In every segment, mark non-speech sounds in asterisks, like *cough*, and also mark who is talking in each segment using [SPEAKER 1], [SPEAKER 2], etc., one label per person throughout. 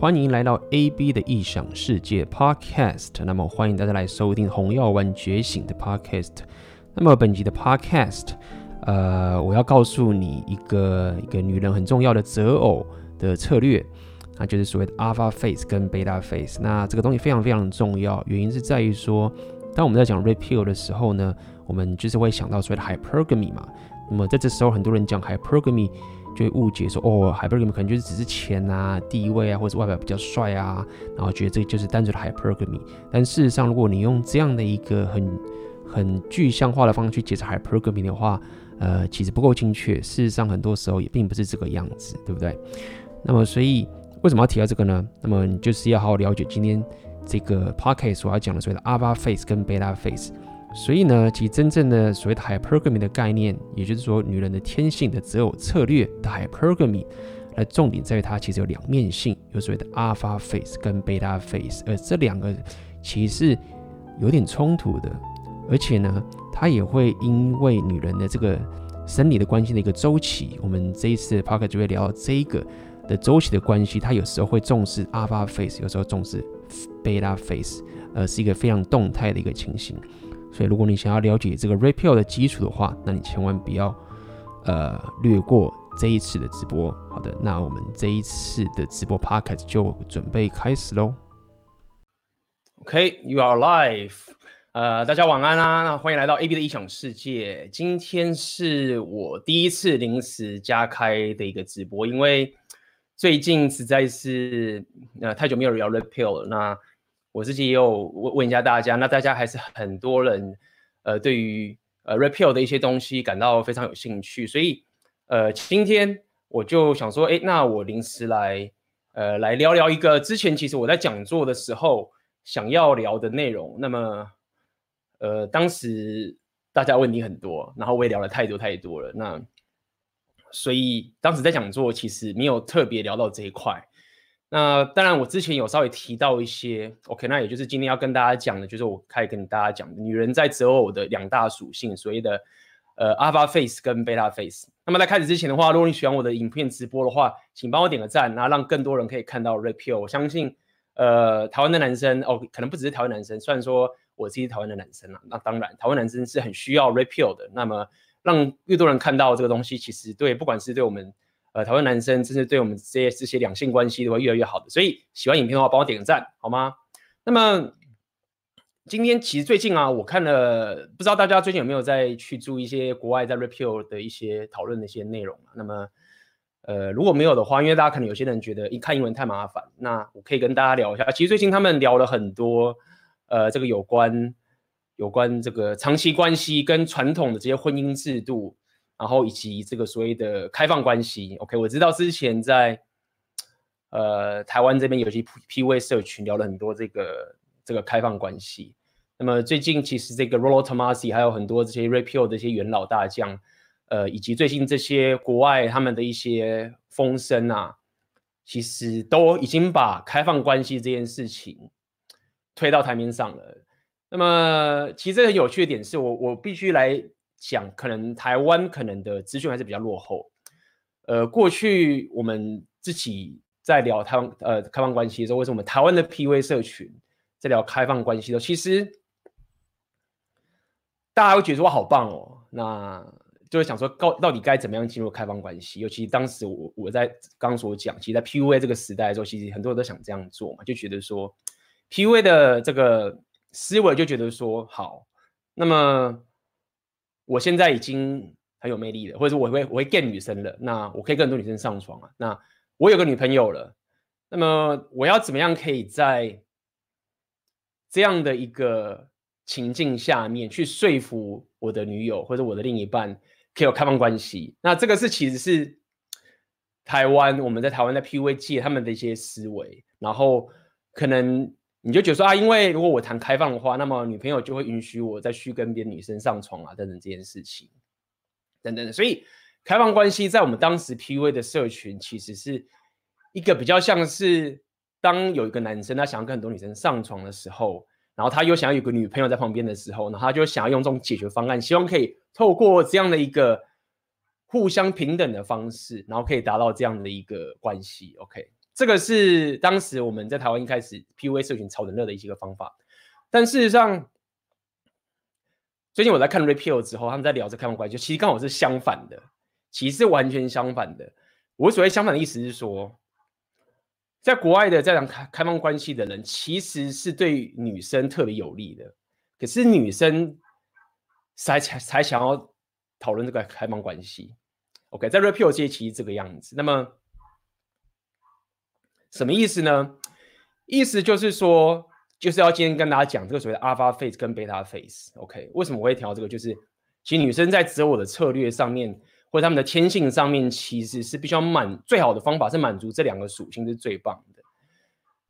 [SPEAKER 1] 欢迎来到 AB 的异想世界 Podcast。那么欢迎大家来收听《红药丸觉醒》的 Podcast。那么本集的 Podcast，呃，我要告诉你一个一个女人很重要的择偶的策略，那就是所谓的 Alpha Face 跟 Beta Face。那这个东西非常非常重要，原因是在于说，当我们在讲 Red Pill 的时候呢，我们就是会想到所谓的 Hypergamy 嘛。那么在这时候，很多人讲 Hypergamy。就会误解说，哦，hypergamy 可能就是只是钱啊、地位啊，或者外表比较帅啊，然后觉得这就是单纯的 hypergamy。但事实上，如果你用这样的一个很很具象化的方式去解释 hypergamy 的话，呃，其实不够精确。事实上，很多时候也并不是这个样子，对不对？那么，所以为什么要提到这个呢？那么，你就是要好好了解今天这个 podcast 所要讲的所谓的 alpha face 跟 beta face。所以呢，其真正的所谓的 hypergamy 的概念，也就是说女人的天性的择偶策略的 hypergamy，那重点在于它其实有两面性，有所谓的 alpha face 跟 beta face，而这两个其实是有点冲突的，而且呢，它也会因为女人的这个生理的关系的一个周期，我们这一次的 podcast 就会聊到这一个的周期的关系，它有时候会重视 alpha face，有时候重视 beta face，呃，是一个非常动态的一个情形。所以，如果你想要了解这个 Red Pill 的基础的话，那你千万不要呃略过这一次的直播。好的，那我们这一次的直播 Podcast 就准备开始喽。
[SPEAKER 2] OK，you are live。呃，大家晚安啊，那欢迎来到 AB 的异想世界。今天是我第一次临时加开的一个直播，因为最近实在是呃太久没有聊 Red Pill 了。那我自己也有问问一下大家，那大家还是很多人，呃，对于呃 repeal 的一些东西感到非常有兴趣，所以呃，今天我就想说，哎，那我临时来，呃，来聊聊一个之前其实我在讲座的时候想要聊的内容。那么，呃，当时大家问题很多，然后我也聊了太多太多了，那所以当时在讲座其实没有特别聊到这一块。那当然，我之前有稍微提到一些，OK，那也就是今天要跟大家讲的，就是我开始跟大家讲的女人在择偶的两大属性，所谓的呃 Alpha Face 跟 Beta Face。那么在开始之前的话，如果你喜欢我的影片直播的话，请帮我点个赞，然后让更多人可以看到 r e p e a l。我相信，呃，台湾的男生哦，可能不只是台湾男生，虽然说我自己是台湾的男生啊，那当然台湾男生是很需要 r e p e a l 的。那么让越多人看到这个东西，其实对不管是对我们。呃，台湾男生真是对我们这些这些两性关系都会越来越好的，所以喜欢影片的话，帮我点个赞，好吗？那么今天其实最近啊，我看了，不知道大家最近有没有在去注意一些国外在 repeal 的一些讨论的一些内容啊？那么呃，如果没有的话，因为大家可能有些人觉得一看英文太麻烦，那我可以跟大家聊一下。其实最近他们聊了很多，呃，这个有关有关这个长期关系跟传统的这些婚姻制度。然后以及这个所谓的开放关系，OK，我知道之前在呃台湾这边有些 PUA 社群聊了很多这个这个开放关系。那么最近其实这个 Rollo Tomassi 还有很多这些 Red Pill 的一些元老大将，呃，以及最近这些国外他们的一些风声啊，其实都已经把开放关系这件事情推到台面上了。那么其实很有趣的点是我我必须来。讲可能台湾可能的资讯还是比较落后，呃，过去我们自己在聊台湾呃开放关系的时候，为什么台湾的 PUA 社群在聊开放关系的时候，其实大家会觉得说好棒哦，那就会想说到到底该怎么样进入开放关系？尤其当时我我在刚刚所讲，其实，在 PUA 这个时代的时候，其实很多人都想这样做嘛，就觉得说 PUA 的这个思维就觉得说好，那么。我现在已经很有魅力了，或者说我会我会 get 女生了，那我可以跟很多女生上床啊。那我有个女朋友了，那么我要怎么样可以在这样的一个情境下面去说服我的女友或者我的另一半可以有开放关系？那这个是其实是台湾我们在台湾的 PUA 界他们的一些思维，然后可能。你就觉得说啊，因为如果我谈开放的话，那么女朋友就会允许我再去跟别的女生上床啊，等等这件事情，等等。所以开放关系在我们当时 PUA 的社群，其实是一个比较像是当有一个男生他想要跟很多女生上床的时候，然后他又想要有个女朋友在旁边的时候，然后他就想要用这种解决方案，希望可以透过这样的一个互相平等的方式，然后可以达到这样的一个关系。OK，这个是当时我们在台湾一开始 PUA 社群炒得热的一些个方法。但事实上，最近我在看 Repeal 之后，他们在聊这开放关系，其实刚好是相反的，其实是完全相反的。我所谓相反的意思是说，在国外的这样开开放关系的人，其实是对女生特别有利的，可是女生才才才想要讨论这个开放关系。OK，在 Repeal 界其实这个样子。那么什么意思呢？意思就是说，就是要今天跟大家讲这个所谓的 Alpha Phase 跟 Beta Phase。OK，为什么我会调这个？就是其实女生在择偶的策略上面，或者他们的天性上面，其实是必须要满最好的方法是满足这两个属性是最棒的。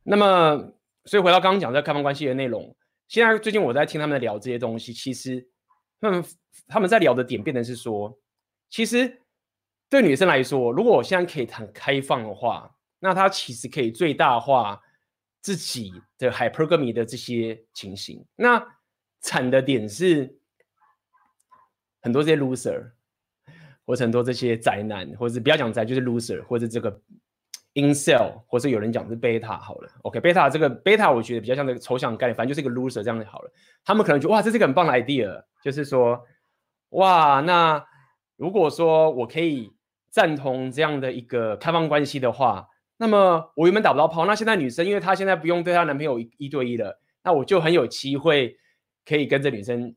[SPEAKER 2] 那么，所以回到刚刚讲这开放关系的内容，现在最近我在听他们聊这些东西，其实他们他们在聊的点变成是说，其实对女生来说，如果我现在可以谈开放的话。那它其实可以最大化自己的 hypergamy 的这些情形。那惨的点是，很多这些 loser，或者很多这些宅男，或者是不要讲宅，就是 loser，或者这个 in cell 或者有人讲是 beta 好了。OK，beta 这个 beta 我觉得比较像这个抽象概念，反正就是一个 loser 这样就好了。他们可能觉得哇，这是一个很棒的 idea，就是说哇，那如果说我可以赞同这样的一个开放关系的话。那么我原本打不到炮，那现在女生因为她现在不用对她男朋友一一对一了，那我就很有机会可以跟这女生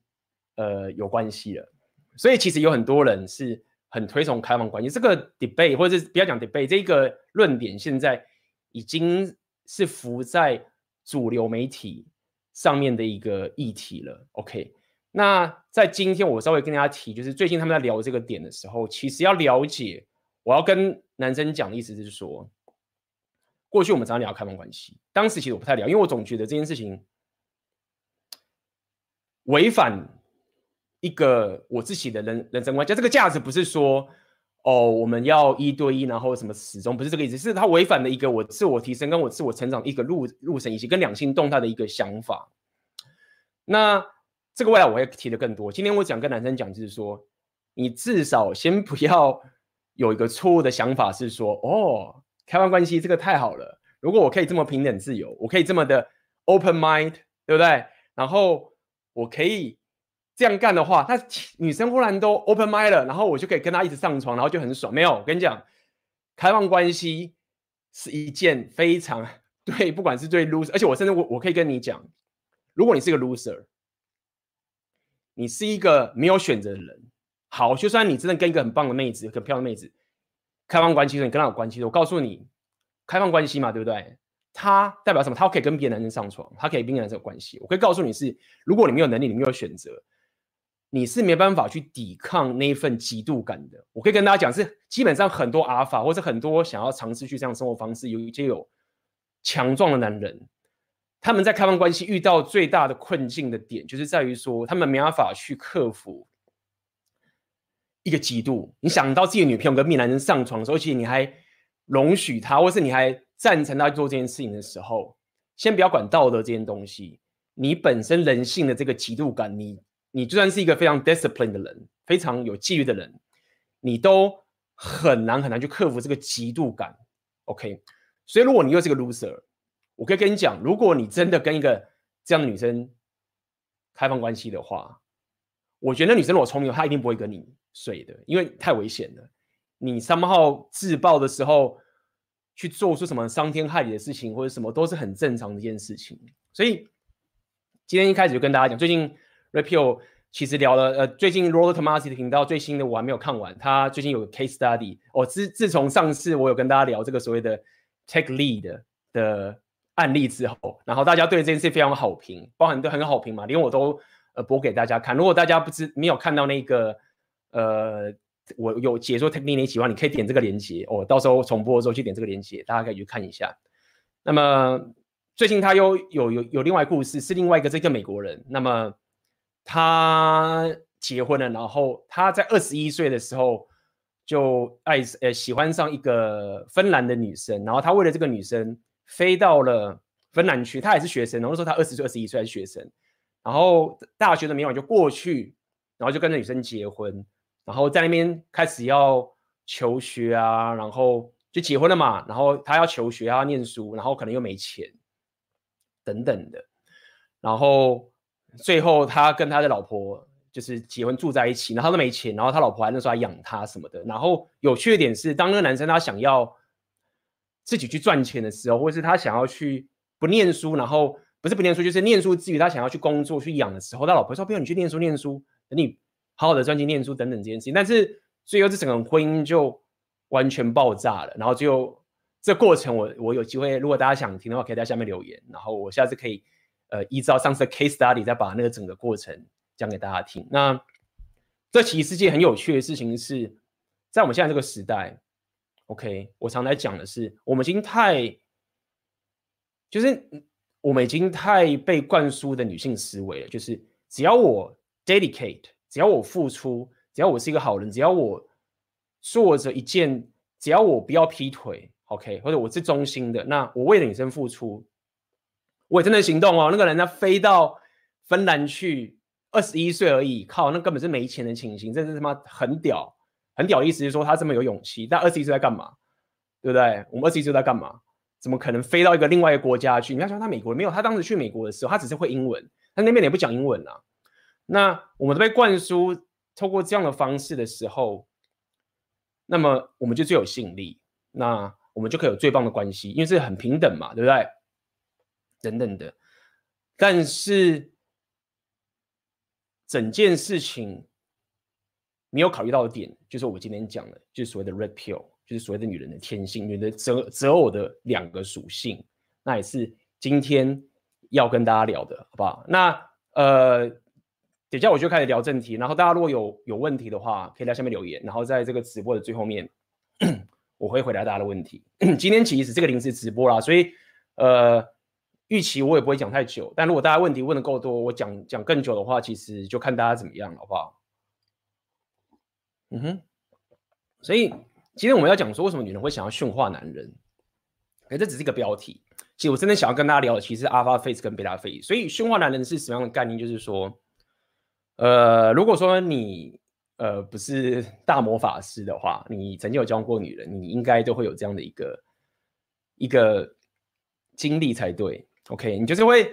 [SPEAKER 2] 呃有关系了。所以其实有很多人是很推崇开放关系，这个 debate 或者是不要讲 debate 这个论点，现在已经是浮在主流媒体上面的一个议题了。OK，那在今天我稍微跟大家提，就是最近他们在聊这个点的时候，其实要了解，我要跟男生讲的意思是说。过去我们常常聊开放关系，当时其实我不太聊，因为我总觉得这件事情违反一个我自己的人人生观。就这个价值不是说哦，我们要一对一，然后什么始终不是这个意思，是它违反了一个我自我提升跟我自我成长一个路路程，以及跟两性动态的一个想法。那这个未来我会提的更多。今天我想跟男生讲，就是说，你至少先不要有一个错误的想法，是说哦。开放关系这个太好了，如果我可以这么平等自由，我可以这么的 open mind，对不对？然后我可以这样干的话，那女生忽然都 open mind 了，然后我就可以跟她一直上床，然后就很爽。没有，我跟你讲，开放关系是一件非常对，不管是对 loser，而且我甚至我我可以跟你讲，如果你是个 loser，你是一个没有选择的人，好，就算你真的跟一个很棒的妹子，很漂亮的妹子。开放关系，你跟他有关系。我告诉你，开放关系嘛，对不对？他代表什么？他可以跟别的男生上床，他可以跟别的男生有关系。我可以告诉你是，如果你没有能力，你没有选择，你是没办法去抵抗那一份嫉妒感的。我可以跟大家讲，是基本上很多阿尔法或者很多想要尝试去这样生活方式，有一些有强壮的男人，他们在开放关系遇到最大的困境的点，就是在于说，他们没办法去克服。一个嫉妒，你想到自己的女朋友跟别男人上床的时候，而且你还容许他，或是你还赞成他做这件事情的时候，先不要管道德这件东西，你本身人性的这个嫉妒感，你你就算是一个非常 disciplined 的人，非常有纪律的人，你都很难很难去克服这个嫉妒感。OK，所以如果你又是个 loser，我可以跟你讲，如果你真的跟一个这样的女生开放关系的话，我觉得那女生如果聪明，她一定不会跟你。睡的，因为太危险了。你三号自爆的时候，去做出什么伤天害理的事情，或者什么都是很正常的一件事情。所以今天一开始就跟大家讲，最近 Repeal 其实聊了，呃，最近 r o l e r Tomasi 的频道最新的我还没有看完，他最近有个 case study。哦，自自从上次我有跟大家聊这个所谓的 take lead 的案例之后，然后大家对这件事非常好评，包含都很好评嘛，连我都呃播给大家看。如果大家不知没有看到那个。呃，我有解说 technique 你喜欢，你可以点这个链接哦。到时候重播的时候去点这个链接，大家可以去看一下。那么最近他又有有有另外一故事，是另外一个这个美国人。那么他结婚了，然后他在二十一岁的时候就爱呃喜欢上一个芬兰的女生，然后他为了这个女生飞到了芬兰去。他也是学生，然后说他二十岁、二十一岁还是学生，然后大学的明晚就过去，然后就跟着女生结婚。然后在那边开始要求学啊，然后就结婚了嘛，然后他要求学，他要念书，然后可能又没钱，等等的，然后最后他跟他的老婆就是结婚住在一起，然后他都没钱，然后他老婆还那时候还养他什么的。然后有趣的点是，当那个男生他想要自己去赚钱的时候，或是他想要去不念书，然后不是不念书，就是念书之余他想要去工作去养的时候，他老婆说：“不要你去念书，念书，等你好好的专心念书等等这件事情。”但是最后这整个婚姻就。完全爆炸了，然后就这过程我，我有机会，如果大家想听的话，可以在下面留言，然后我下次可以呃依照上次的 case study 再把那个整个过程讲给大家听。那这其实是件很有趣的事情是，在我们现在这个时代，OK，我常来讲的是，我们已经太就是我们已经太被灌输的女性思维了，就是只要我 dedicate，只要我付出，只要我是一个好人，只要我。做着一件，只要我不要劈腿，OK，或者我是忠心的，那我为了女生付出，我也真的行动哦。那个人他飞到芬兰去，二十一岁而已，靠，那根本是没钱的情形，这是他妈很屌，很屌意思是说他这么有勇气。但二十一岁在干嘛？对不对？我们二十一岁在干嘛？怎么可能飞到一个另外一个国家去？你要说他美国没有，他当时去美国的时候，他只是会英文，他那边也不讲英文啊。那我们都被灌输，透过这样的方式的时候。那么我们就最有吸引力，那我们就可以有最棒的关系，因为是很平等嘛，对不对？等等的。但是整件事情没有考虑到的点，就是我今天讲的，就是所谓的 red pill，就是所谓的女人的天性，女人的择择偶的两个属性，那也是今天要跟大家聊的，好不好？那呃。等下我就开始聊正题，然后大家如果有有问题的话，可以在下面留言，然后在这个直播的最后面，我会回答大家的问题。*coughs* 今天其实这个临时直播啦，所以呃，预期我也不会讲太久，但如果大家问题问的够多，我讲讲更久的话，其实就看大家怎么样，好不好？嗯哼，所以今天我们要讲说，为什么女人会想要驯化男人？哎，这只是一个标题。其实我真的想要跟大家聊的，其实是 Alpha Face 跟 Beta Face。所以驯化男人是什么样的概念？就是说。呃，如果说你呃不是大魔法师的话，你曾经有交过女人，你应该都会有这样的一个一个经历才对。OK，你就是会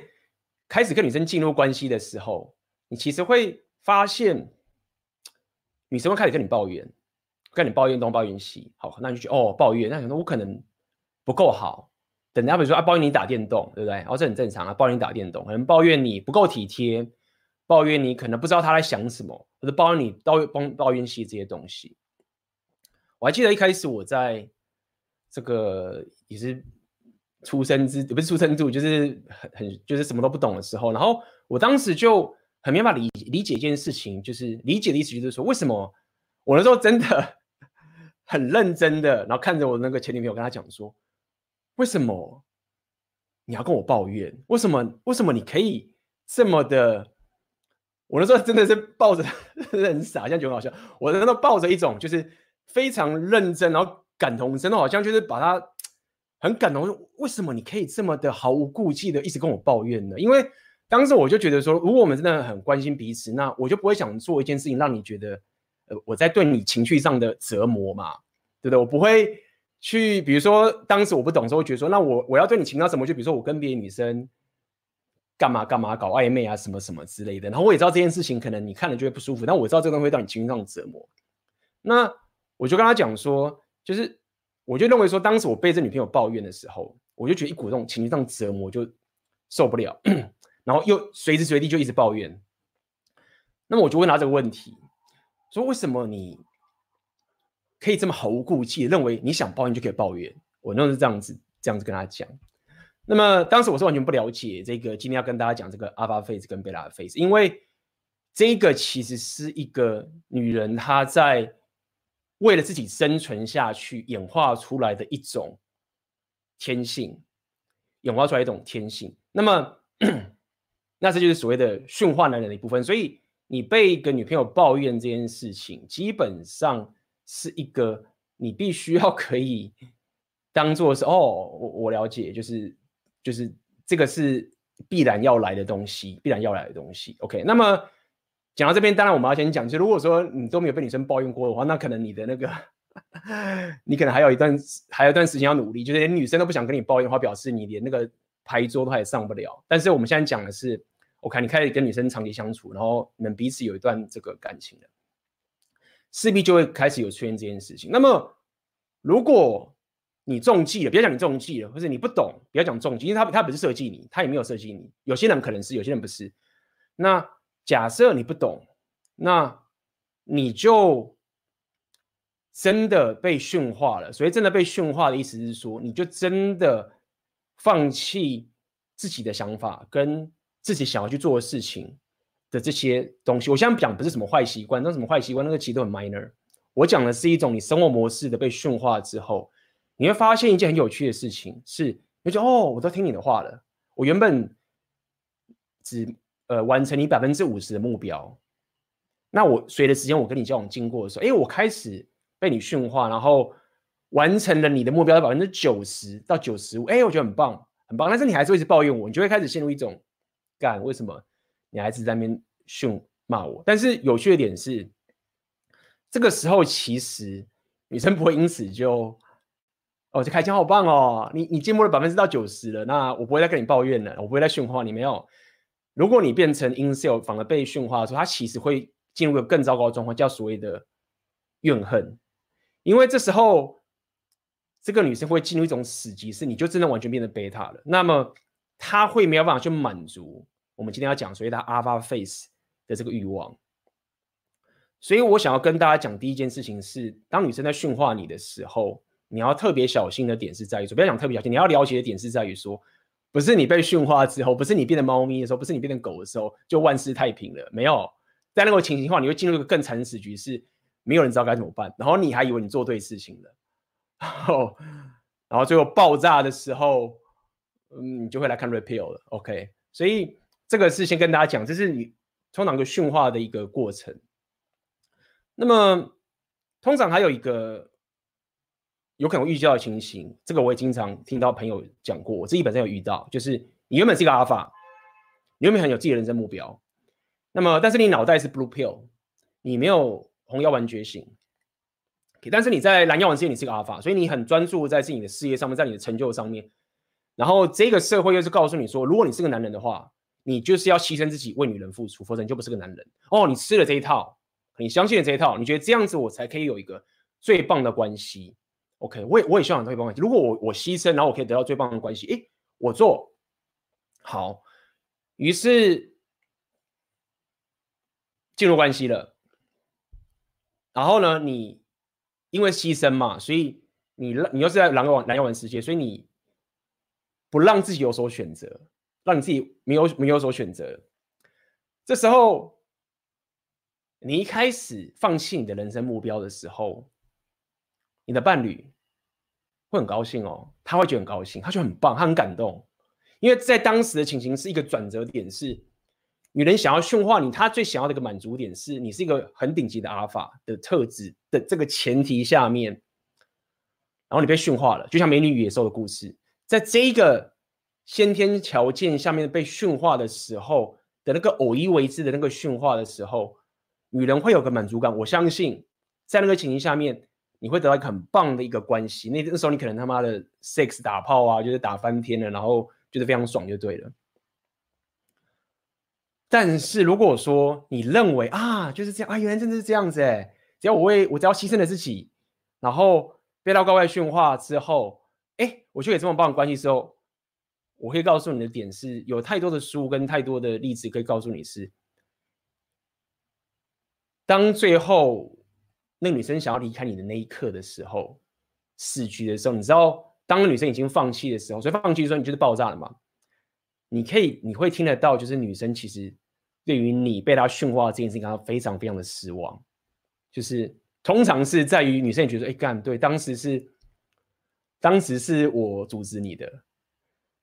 [SPEAKER 2] 开始跟女生进入关系的时候，你其实会发现女生会开始跟你抱怨，跟你抱怨东抱怨西。好，那你就觉得哦抱怨，那可能我可能不够好。等人家比如说啊抱怨你打电动，对不对？然后这很正常啊，抱怨你打电动，可能抱怨你不够体贴。抱怨你可能不知道他在想什么，或者抱怨你抱怨抱怨西这些东西。我还记得一开始我在这个也是出生之不是出生度，就是很很就是什么都不懂的时候，然后我当时就很没办法理理解一件事情，就是理解的意思就是说，为什么我那时候真的很认真的，然后看着我那个前女朋友跟他讲说，为什么你要跟我抱怨？为什么为什么你可以这么的？我那时候真的是抱着很傻，现在觉得好笑。我那时候抱着一种就是非常认真，然后感同身受，好像就是把他很感动。为什么你可以这么的毫无顾忌的一直跟我抱怨呢？因为当时我就觉得说，如果我们真的很关心彼此，那我就不会想做一件事情让你觉得，我在对你情绪上的折磨嘛，对不对？我不会去，比如说当时我不懂的时候，觉得说，那我我要对你情到什么？就比如说我跟别的女生。干嘛干嘛搞暧昧啊什么什么之类的，然后我也知道这件事情可能你看了就会不舒服，但我知道这个东西会让你情绪上折磨。那我就跟他讲说，就是我就认为说，当时我被这女朋友抱怨的时候，我就觉得一股这种情绪上折磨就受不了，*clears throat* 然后又随时随地就一直抱怨。那么我就问他这个问题，说为什么你可以这么毫无顾忌，认为你想抱怨就可以抱怨？我那是这样子这样子跟他讲。那么当时我是完全不了解这个，今天要跟大家讲这个 Alpha Face 跟 Beta Face，因为这个其实是一个女人她在为了自己生存下去演化出来的一种天性，演化出来一种天性。那么，*clears throat* 那这就是所谓的驯化男人的一部分。所以你被一个女朋友抱怨这件事情，基本上是一个你必须要可以当做是哦，我我了解，就是。就是这个是必然要来的东西，必然要来的东西。OK，那么讲到这边，当然我们要先讲，就如果说你都没有被女生抱怨过的话，那可能你的那个 *laughs* 你可能还有一段还有一段时间要努力，就是连女生都不想跟你抱怨的话，表示你连那个牌桌都还上不了。但是我们现在讲的是，OK，你开始跟女生长期相处，然后你们彼此有一段这个感情了，势必就会开始有出现这件事情。那么如果你中计了，别讲你中计了，或者你不懂，不要讲中计，因为他他不是设计你，他也没有设计你。有些人可能是，有些人不是。那假设你不懂，那你就真的被驯化了。所以真的被驯化的意思是说，你就真的放弃自己的想法跟自己想要去做的事情的这些东西。我现在讲不是什么坏习惯，那什么坏习惯，那个其实都很 minor。我讲的是一种你生活模式的被驯化之后。你会发现一件很有趣的事情，是你就哦，我都听你的话了。我原本只呃完成你百分之五十的目标，那我随着时间我跟你交往经过的时候，哎，我开始被你驯化，然后完成了你的目标的百分之九十到九十五，哎，我觉得很棒，很棒。但是你还是会一直抱怨我，你就会开始陷入一种干，为什么你还是在那边训骂我？但是有趣的点是，这个时候其实女生不会因此就。哦，这开枪好棒哦！你你进步了百分之到九十了，那我不会再跟你抱怨了，我不会再训话你。没有，如果你变成 incel 反而被训话的时候，他其实会进入一个更糟糕的状况，叫所谓的怨恨。因为这时候这个女生会进入一种死局，是你就真的完全变成 beta 了。那么他会没有办法去满足我们今天要讲所谓的 alpha face 的这个欲望。所以我想要跟大家讲第一件事情是，当女生在驯化你的时候。你要特别小心的点是在于说，不要讲特别小心，你要了解的点是在于说，不是你被驯化之后，不是你变成猫咪的时候，不是你变成狗的时候，就万事太平了。没有，在那个情形下，你会进入一个更惨死局，是没有人知道该怎么办，然后你还以为你做对事情了，*laughs* 然后，然后最后爆炸的时候，嗯，你就会来看 repeal 了。OK，所以这个是先跟大家讲，这是你通常一个驯化的一个过程。那么，通常还有一个。有可能遇到的情形，这个我也经常听到朋友讲过，我自己本身有遇到，就是你原本是一个阿尔法，你原本很有自己的人生目标，那么但是你脑袋是 blue pill，你没有红药丸觉醒但是你在蓝药丸世界你是个阿尔法，所以你很专注在自己的事业上面，在你的成就上面，然后这个社会又是告诉你说，如果你是个男人的话，你就是要牺牲自己为女人付出，否则你就不是个男人。哦，你吃了这一套，你相信了这一套，你觉得这样子我才可以有一个最棒的关系。OK，我也我也希望有最棒关系。如果我我牺牲，然后我可以得到最棒的关系，诶，我做好，于是进入关系了。然后呢，你因为牺牲嘛，所以你你又是在蓝药丸蓝药丸世界，所以你不让自己有所选择，让你自己没有没有所选择。这时候，你一开始放弃你的人生目标的时候。你的伴侣会很高兴哦，他会觉得很高兴，他觉得很棒，他很感动，因为在当时的情形是一个转折点，是女人想要驯化你，她最想要的一个满足点是你是一个很顶级的阿尔法的特质的这个前提下面，然后你被驯化了，就像美女与野兽的故事，在这一个先天条件下面被驯化的时候的那个偶一为之的那个驯化的时候，女人会有个满足感，我相信在那个情形下面。你会得到一个很棒的一个关系，那那时候你可能他妈的 sex 打炮啊，就是打翻天了，然后觉得非常爽就对了。但是如果说你认为啊就是这样啊，原来真的是这样子哎，只要我为我只要牺牲了自己，然后被到高外驯化之后，我去给这么棒的关系之后，我可以告诉你的点是有太多的书跟太多的例子可以告诉你是，当最后。那个女生想要离开你的那一刻的时候，死局的时候，你知道，当女生已经放弃的时候，所以放弃的时候，你就是爆炸了嘛？你可以，你会听得到，就是女生其实对于你被她驯化这件事情，感到非常非常的失望。就是通常是在于女生也觉得，哎干，对，当时是，当时是我阻止你的，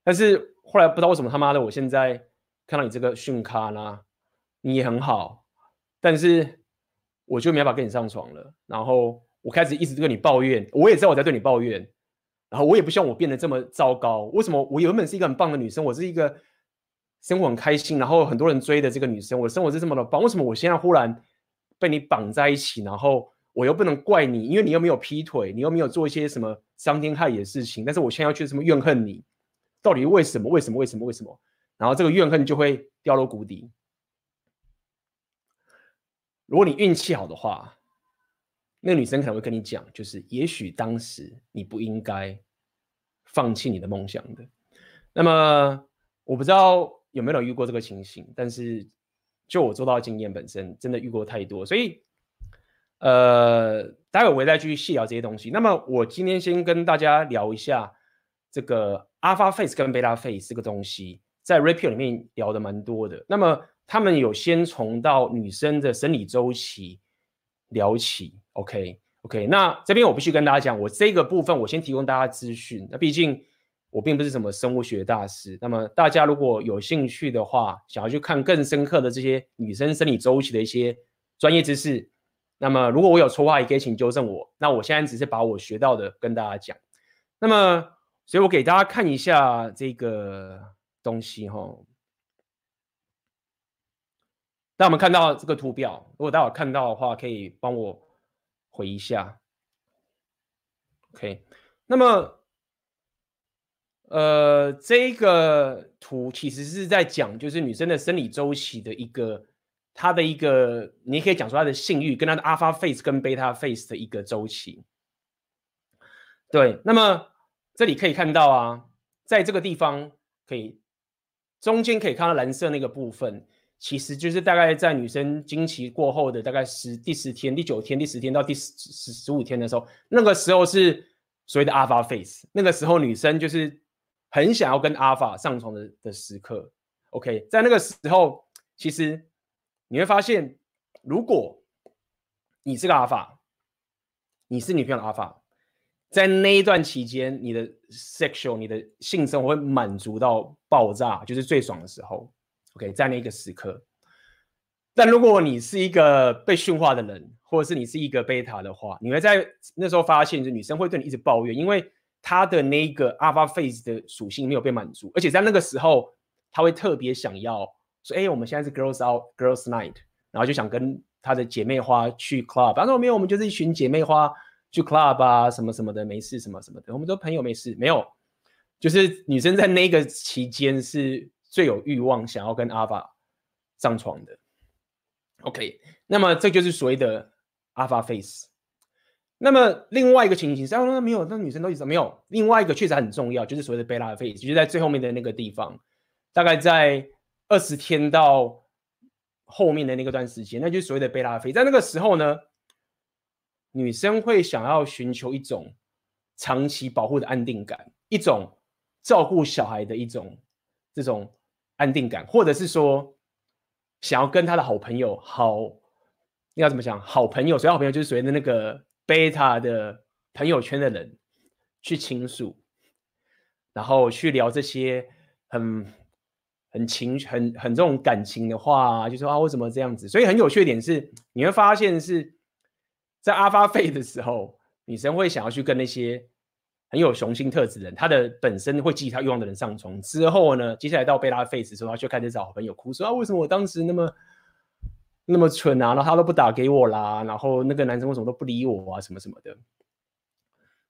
[SPEAKER 2] 但是后来不知道为什么他妈的，我现在看到你这个逊咖呢，你也很好，但是。我就没办法跟你上床了，然后我开始一直跟你抱怨，我也知道我在对你抱怨，然后我也不希望我变得这么糟糕。为什么我原本是一个很棒的女生，我是一个生活很开心，然后很多人追的这个女生，我的生活是这么的棒，为什么我现在忽然被你绑在一起，然后我又不能怪你，因为你又没有劈腿，你又没有做一些什么伤天害理的事情，但是我现在要去什么怨恨你，到底为什么？为什么？为什么？为什么？然后这个怨恨就会掉落谷底。如果你运气好的话，那个女生可能会跟你讲，就是也许当时你不应该放弃你的梦想的。那么我不知道有没有遇过这个情形，但是就我做到经验本身，真的遇过太多，所以。呃，待会我会再继续细聊这些东西。那么我今天先跟大家聊一下这个 Alpha Phase 跟 Beta Phase 这个东西，在 Rapio 里面聊的蛮多的。那么他们有先从到女生的生理周期聊起，OK OK。那这边我必须跟大家讲，我这个部分我先提供大家资讯。那毕竟我并不是什么生物学大师。那么大家如果有兴趣的话，想要去看更深刻的这些女生生理周期的一些专业知识。那么，如果我有错话，也可以请纠正我。那我现在只是把我学到的跟大家讲。那么，所以我给大家看一下这个东西哈。那我们看到这个图表，如果大家看到的话，可以帮我回一下。OK。那么，呃，这个图其实是在讲，就是女生的生理周期的一个。它的一个，你可以讲出它的性欲跟它的 alpha phase 跟 beta phase 的一个周期。对，那么这里可以看到啊，在这个地方可以中间可以看到蓝色那个部分，其实就是大概在女生经期过后的大概十第十天、第九天、第十天到第十十十五天的时候，那个时候是所谓的 alpha phase，那个时候女生就是很想要跟 alpha 上床的的时刻。OK，在那个时候其实。你会发现，如果你是个阿尔法，你是女朋友的阿尔法，在那一段期间，你的 sexual，你的性生活会满足到爆炸，就是最爽的时候。OK，在那个时刻。但如果你是一个被驯化的人，或者是你是一个贝塔的话，你会在那时候发现，就女生会对你一直抱怨，因为她的那个 alpha phase 的属性没有被满足，而且在那个时候，她会特别想要。说，哎，我们现在是 girls out girls night，然后就想跟她的姐妹花去 club。她说没有，我们就是一群姐妹花去 club 啊，什么什么的，没事什么什么的，我们都朋友没事，没有。就是女生在那个期间是最有欲望想要跟阿法上床的。OK，那么这就是所谓的阿法 face。那么另外一个情形是，啊，没有，那女生都一直没有。另外一个确实很重要，就是所谓的贝拉 face，就是在最后面的那个地方，大概在。二十天到后面的那个段时间，那就是所谓的贝拉菲。在那个时候呢，女生会想要寻求一种长期保护的安定感，一种照顾小孩的一种这种安定感，或者是说想要跟他的好朋友好，应该怎么讲？好朋友，所以好朋友就是所谓的那个贝塔的朋友圈的人去倾诉，然后去聊这些很。很情很很这种感情的话，就说啊，为什么这样子？所以很有趣的点是，你会发现是在阿发费的时候，女生会想要去跟那些很有雄性特质的人，她的本身会激起她欲望的人上床。之后呢，接下来到贝拉费的时候，她就开始找好朋友哭说啊，为什么我当时那么那么蠢啊？然后他都不打给我啦，然后那个男生为什么都不理我啊？什么什么的。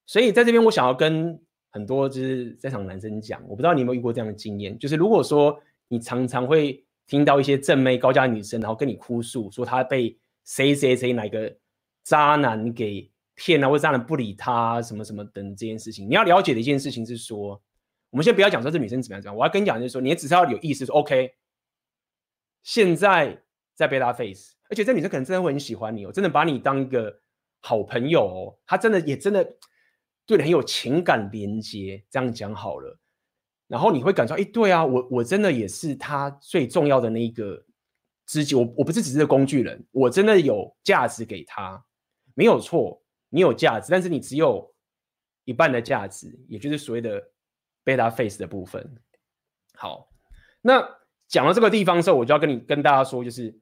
[SPEAKER 2] 所以在这边，我想要跟很多就是在场男生讲，我不知道你有没有遇过这样的经验，就是如果说。你常常会听到一些正妹高价女生，然后跟你哭诉说她被谁谁谁哪个渣男给骗了，或者渣男不理她什么什么等这件事情。你要了解的一件事情是说，我们先不要讲说这女生怎么样怎么样，我要跟你讲就是说，你只是要有意识说，OK，现在在 beta phase，而且这女生可能真的会很喜欢你哦，真的把你当一个好朋友哦，她真的也真的对你很有情感连接，这样讲好了。然后你会感受，哎，对啊，我我真的也是他最重要的那一个知己，我我不是只是个工具人，我真的有价值给他，没有错，你有价值，但是你只有一半的价值，也就是所谓的 beta phase 的部分。好，那讲到这个地方的时候，我就要跟你跟大家说，就是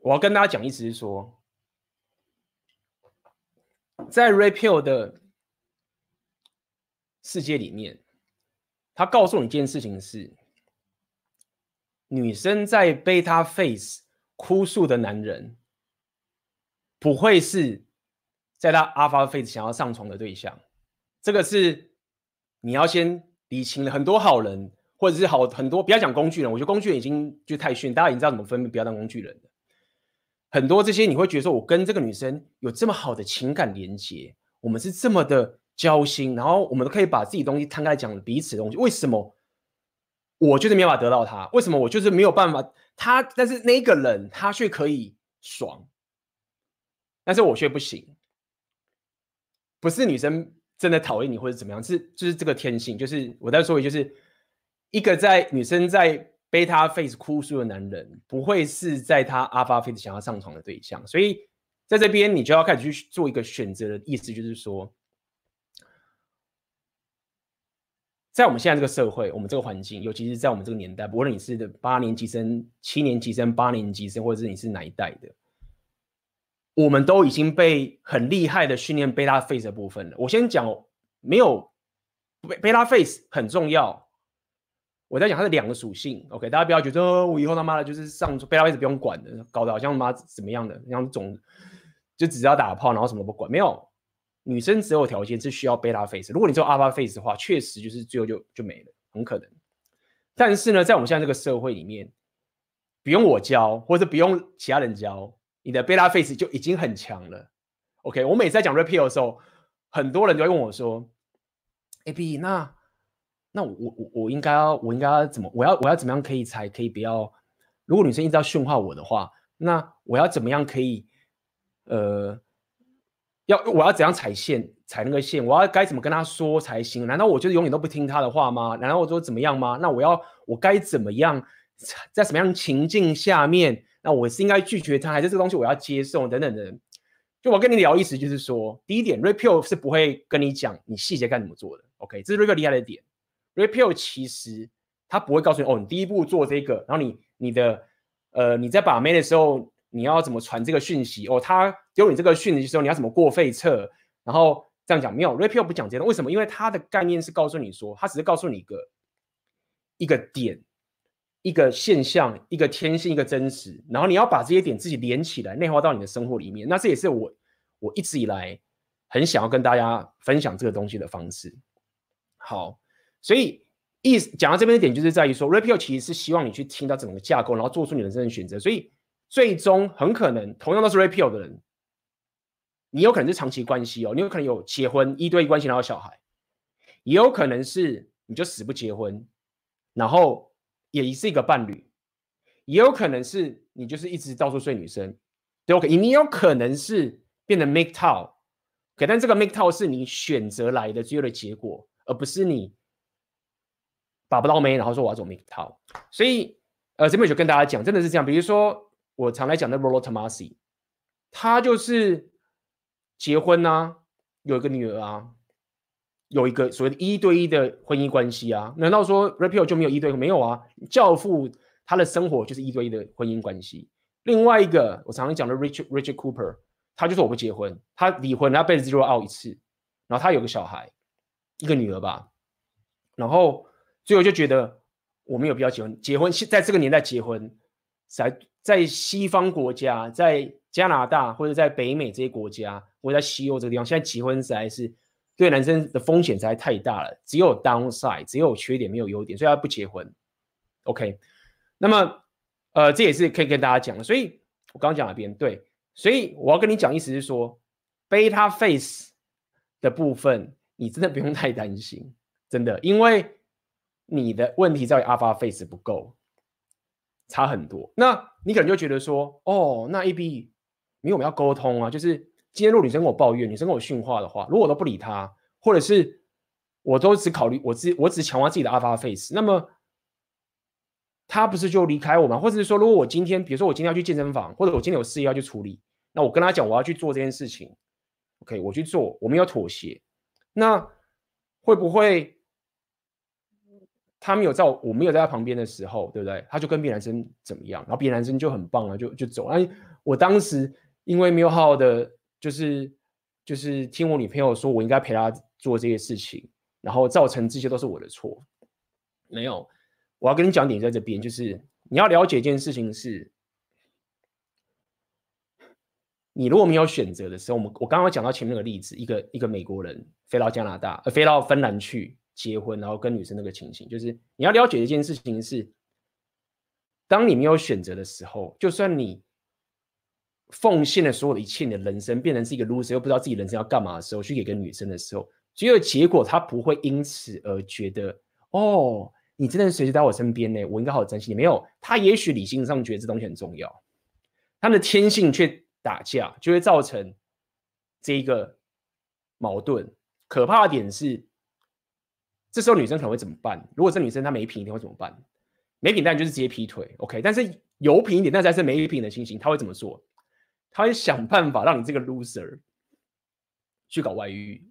[SPEAKER 2] 我要跟大家讲，意思是说。在 Rapio 的世界里面，他告诉你一件事情是：女生在 beta face 哭诉的男人，不会是在他 alpha face 想要上床的对象。这个是你要先理清了。很多好人，或者是好很多，不要讲工具人，我觉得工具人已经就太逊，大家已经知道怎么分辨，不要当工具人。很多这些你会觉得说，我跟这个女生有这么好的情感连接，我们是这么的交心，然后我们都可以把自己东西摊开讲彼此的东西，为什么？我就是没有办法得到她，为什么我就是没有办法她？但是那个人他却可以爽，但是我却不行。不是女生真的讨厌你或者怎么样，是就是这个天性。就是我再说一句，就是一个在女生在 beta face 哭诉的男人，不会是在他 alpha face 想要上床的对象。所以在这边你就要开始去做一个选择的意思，就是说。在我们现在这个社会，我们这个环境，尤其是在我们这个年代，不论你是八年级生、七年级生、八年级生，或者是你是哪一代的，我们都已经被很厉害的训练 beta face 的部分了。我先讲，没有 beta face 很重要。我在讲它的两个属性，OK，大家不要觉得我以后他妈的就是上 beta face 不用管的，搞得好像妈怎么样的，像总就只要打炮，然后什么都不管，没有。女生择偶条件是需要 beta face，如果你做 alpha face 的话，确实就是最后就就没了，很可能。但是呢，在我们现在这个社会里面，不用我教，或者不用其他人教，你的 beta face 就已经很强了。OK，我每次在讲 rapeo 的时候，很多人都会问我说：“AB，那那我我我应该要我应该要怎么我要我要怎么样可以才可以不要？如果女生一直要驯化我的话，那我要怎么样可以呃？”要我要怎样踩线踩那个线？我要该怎么跟她说才行？难道我就是永远都不听她的话吗？难道我说怎么样吗？那我要我该怎么样？在什么样的情境下面？那我是应该拒绝她，还是这个东西我要接受？等等的。就我跟你聊意思就是说，第一点，Rapio 是不会跟你讲你细节该怎么做的。OK，这是 Rapio 厉害的点。Rapio 其实他不会告诉你哦，你第一步做这个，然后你你的呃你在把妹的时候。你要怎么传这个讯息？哦，他丢你这个讯息的时候，你要怎么过费测？然后这样讲没有，Rapio 不讲这些。为什么？因为他的概念是告诉你说，他只是告诉你一个一个点、一个现象、一个天性、一个真实。然后你要把这些点自己连起来，内化到你的生活里面。那这也是我我一直以来很想要跟大家分享这个东西的方式。好，所以意思讲到这边的点，就是在于说，Rapio 其实是希望你去听到整个架构，然后做出你的真正选择。所以。最终很可能同样都是 rapeo 的人，你有可能是长期关系哦，你有可能有结婚一对一关系然后小孩，也有可能是你就死不结婚，然后也是一个伴侣，也有可能是你就是一直到处睡女生，对，OK，你有可能是变成 Make Tow，可但这个 Make Tow 是你选择来的最后的结果，而不是你把不到妹然后说我要走 MGTOW，所以呃这边就跟大家讲，真的是这样，比如说。我常来讲的 Rollo Tomasi，他就是结婚啊，有一个女儿啊，有一个所谓的一对一的婚姻关系啊。难道说 Rapio 就没有一对？没有啊，教父他的生活就是一对一的婚姻关系。另外一个我常常讲的 Richard Richard Cooper，他就是我不结婚，他离婚，他被 zero out 一次，然后他有个小孩，一个女儿吧，然后所以我就觉得我没有必要结婚，结婚在这个年代结婚在。在西方国家，在加拿大或者在北美这些国家，或者在西欧这个地方，现在结婚实在是对男生的风险实在太大了，只有 downside，只有缺点没有优点，所以他不结婚。OK，那么呃，这也是可以跟大家讲的。所以我刚刚讲了边对，所以我要跟你讲，意思是说，beta face 的部分，你真的不用太担心，真的，因为你的问题在于 alpha face 不够。差很多，那你可能就觉得说，哦，那 AB，因为我们要沟通啊，就是今天如果女生跟我抱怨，女生跟我训话的话，如果我都不理她，或者是我都只考虑我自我只强化自己的 alpha face，那么她不是就离开我吗？或者是说，如果我今天，比如说我今天要去健身房，或者我今天有事业要去处理，那我跟她讲我要去做这件事情，OK，我去做，我没有妥协，那会不会？他没有在我，我没有在他旁边的时候，对不对？他就跟别男生怎么样，然后别男生就很棒啊，就就走。哎，我当时因为没有好好的，就是就是听我女朋友说，我应该陪她做这些事情，然后造成这些都是我的错。没有，我要跟你讲点在这边，就是你要了解一件事情是，你如果没有选择的时候，我们我刚刚讲到前面那个例子，一个一个美国人飞到加拿大，呃，飞到芬兰去结婚，然后跟女生那个情形，就是你要了解一件事情是，当你没有选择的时候，就算你奉献了所有的一切，你的人生变成是一个 loser，又不知道自己人生要干嘛的时候，去给个女生的时候，只有结果他不会因此而觉得，哦，你真的随时在我身边呢，我应该好好珍惜你。没有，他也许理性上觉得这东西很重要，他的天性却。打架就会造成这一个矛盾。可怕的点是，这时候女生可能会怎么办？如果这女生她没品一点会怎么办？没品当然就是直接劈腿，OK。但是有品一点，那才是没品的情形。她会怎么做？她会想办法让你这个 loser 去搞外遇。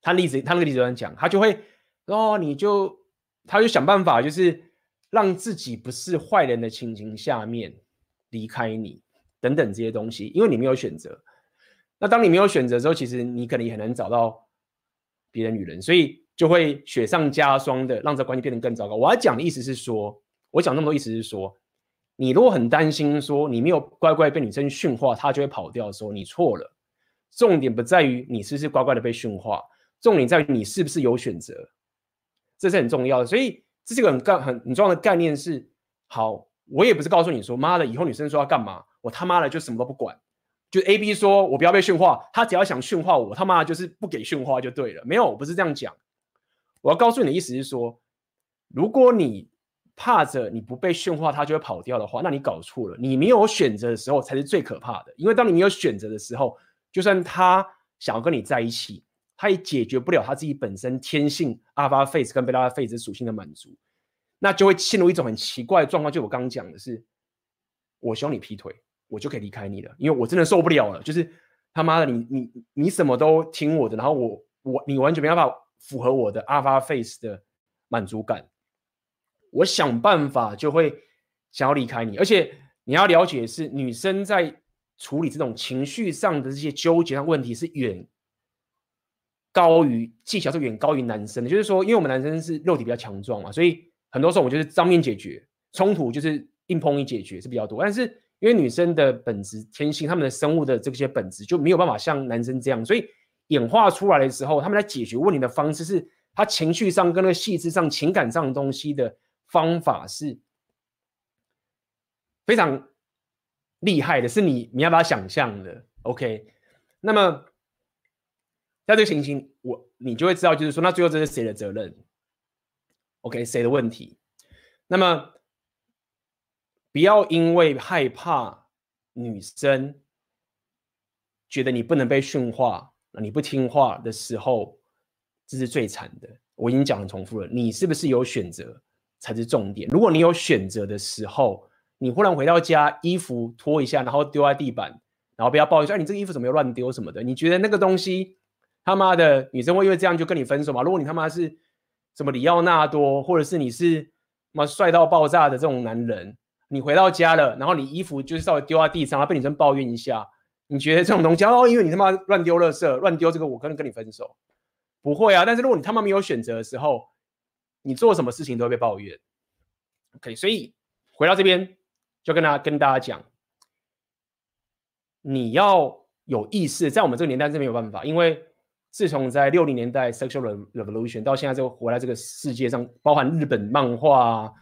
[SPEAKER 2] 他例子，他那个例子这样讲，他就会哦，你就他就想办法，就是让自己不是坏人的情形下面离开你。等等这些东西，因为你没有选择。那当你没有选择之后，其实你可能也很难找到别的女人，所以就会雪上加霜的让这关系变得更糟糕。我要讲的意思是说，我讲那么多意思是说，你如果很担心说你没有乖乖被女生驯化，她就会跑掉的时候，你错了。重点不在于你是不是乖乖的被驯化，重点在于你是不是有选择，这是很重要的。所以这是个很概很很重要的概念是，好，我也不是告诉你说，妈的，以后女生说要干嘛。我他妈的就什么都不管，就 A B 说我不要被驯化，他只要想驯化我，他妈的就是不给驯化就对了。没有，我不是这样讲。我要告诉你的意思是说，如果你怕着你不被驯化，他就会跑掉的话，那你搞错了。你没有选择的时候才是最可怕的，因为当你没有选择的时候，就算他想要跟你在一起，他也解决不了他自己本身天性 Alpha Face 跟 Beta Face 属性的满足，那就会陷入一种很奇怪的状况。就我刚刚讲的是，我希望你劈腿。我就可以离开你了，因为我真的受不了了。就是他妈的，你你你什么都听我的，然后我我你完全没办法符合我的 Alpha Face 的满足感。我想办法就会想要离开你，而且你要了解是，女生在处理这种情绪上的这些纠结上问题是远高于技巧，是远高于男生的。就是说，因为我们男生是肉体比较强壮嘛，所以很多时候我就是当面解决冲突，就是硬碰硬解决是比较多，但是。因为女生的本质天性，她们的生物的这些本质就没有办法像男生这样，所以演化出来的时候，他们在解决问题的方式是，他情绪上跟那个细致上、情感上的东西的方法是非常厉害的，是你你要把它想象的。OK，那么在这个情形，我你就会知道，就是说，那最后这是谁的责任？OK，谁的问题？那么。不要因为害怕女生觉得你不能被驯化，你不听话的时候，这是最惨的。我已经讲很重复了，你是不是有选择才是重点。如果你有选择的时候，你忽然回到家，衣服脱一下，然后丢在地板，然后不要抱怨说：“哎，你这个衣服怎么又乱丢什么的？”你觉得那个东西他妈的女生会因为这样就跟你分手吗？如果你他妈是什么里奥纳多，或者是你是妈帅到爆炸的这种男人。你回到家了，然后你衣服就是稍微丢在地上，然后被女生抱怨一下，你觉得这种东西哦，因为你他妈乱丢垃圾，乱丢这个，我可能跟你分手，不会啊。但是如果你他妈没有选择的时候，你做什么事情都会被抱怨。OK，所以回到这边就跟大家跟大家讲，你要有意识，在我们这个年代是没有办法，因为自从在六零年代 sexual revolution 到现在，就活在这个世界上，包含日本漫画啊。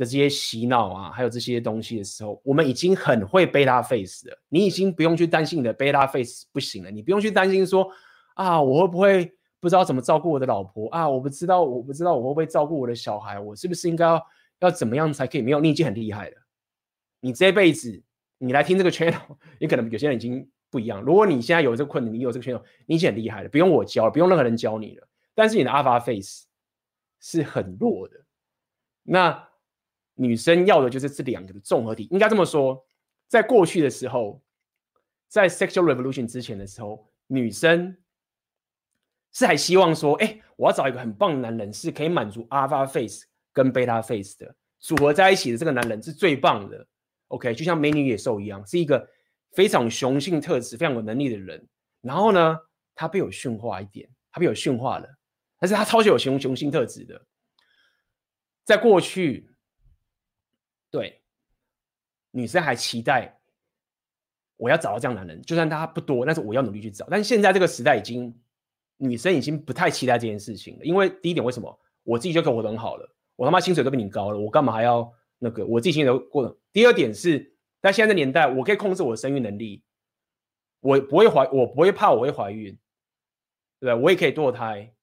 [SPEAKER 2] 的这些洗脑啊，还有这些东西的时候，我们已经很会 beta face 了。你已经不用去担心你的 beta face 不行了，你不用去担心说啊，我会不会不知道怎么照顾我的老婆啊？我不知道，我不知道我会不会照顾我的小孩？我是不是应该要要怎么样才可以？没有，你已经很厉害了。你这辈子你来听这个 *laughs* channel，你可能有些人已经不一样。如果你现在有这个困难，你有这个 channel，你已经很厉害了，不用我教，不用任何人教你了。但是你的 alpha face 是很弱的，那。女生要的就是这两个的综合体，应该这么说，在过去的时候，在 sexual revolution 之前的时候，女生是还希望说，哎，我要找一个很棒的男人，是可以满足 alpha face 跟 beta face 的组合在一起的这个男人是最棒的。OK，就像美女野兽一样，是一个非常雄性特质、非常有能力的人。然后呢，他被我驯化一点，他被我驯化了，但是他超级有雄雄性特质的，在过去。对，女生还期待我要找到这样男人，就算他不多，但是我要努力去找。但现在这个时代已经，女生已经不太期待这件事情了，因为第一点，为什么？我自己就可以活得很好了，我他妈薪水都比你高了，我干嘛还要那个？我自己薪水都过了。第二点是在现在的年代，我可以控制我的生育能力，我不会怀，我不会怕我会怀孕，对不对？我也可以堕胎，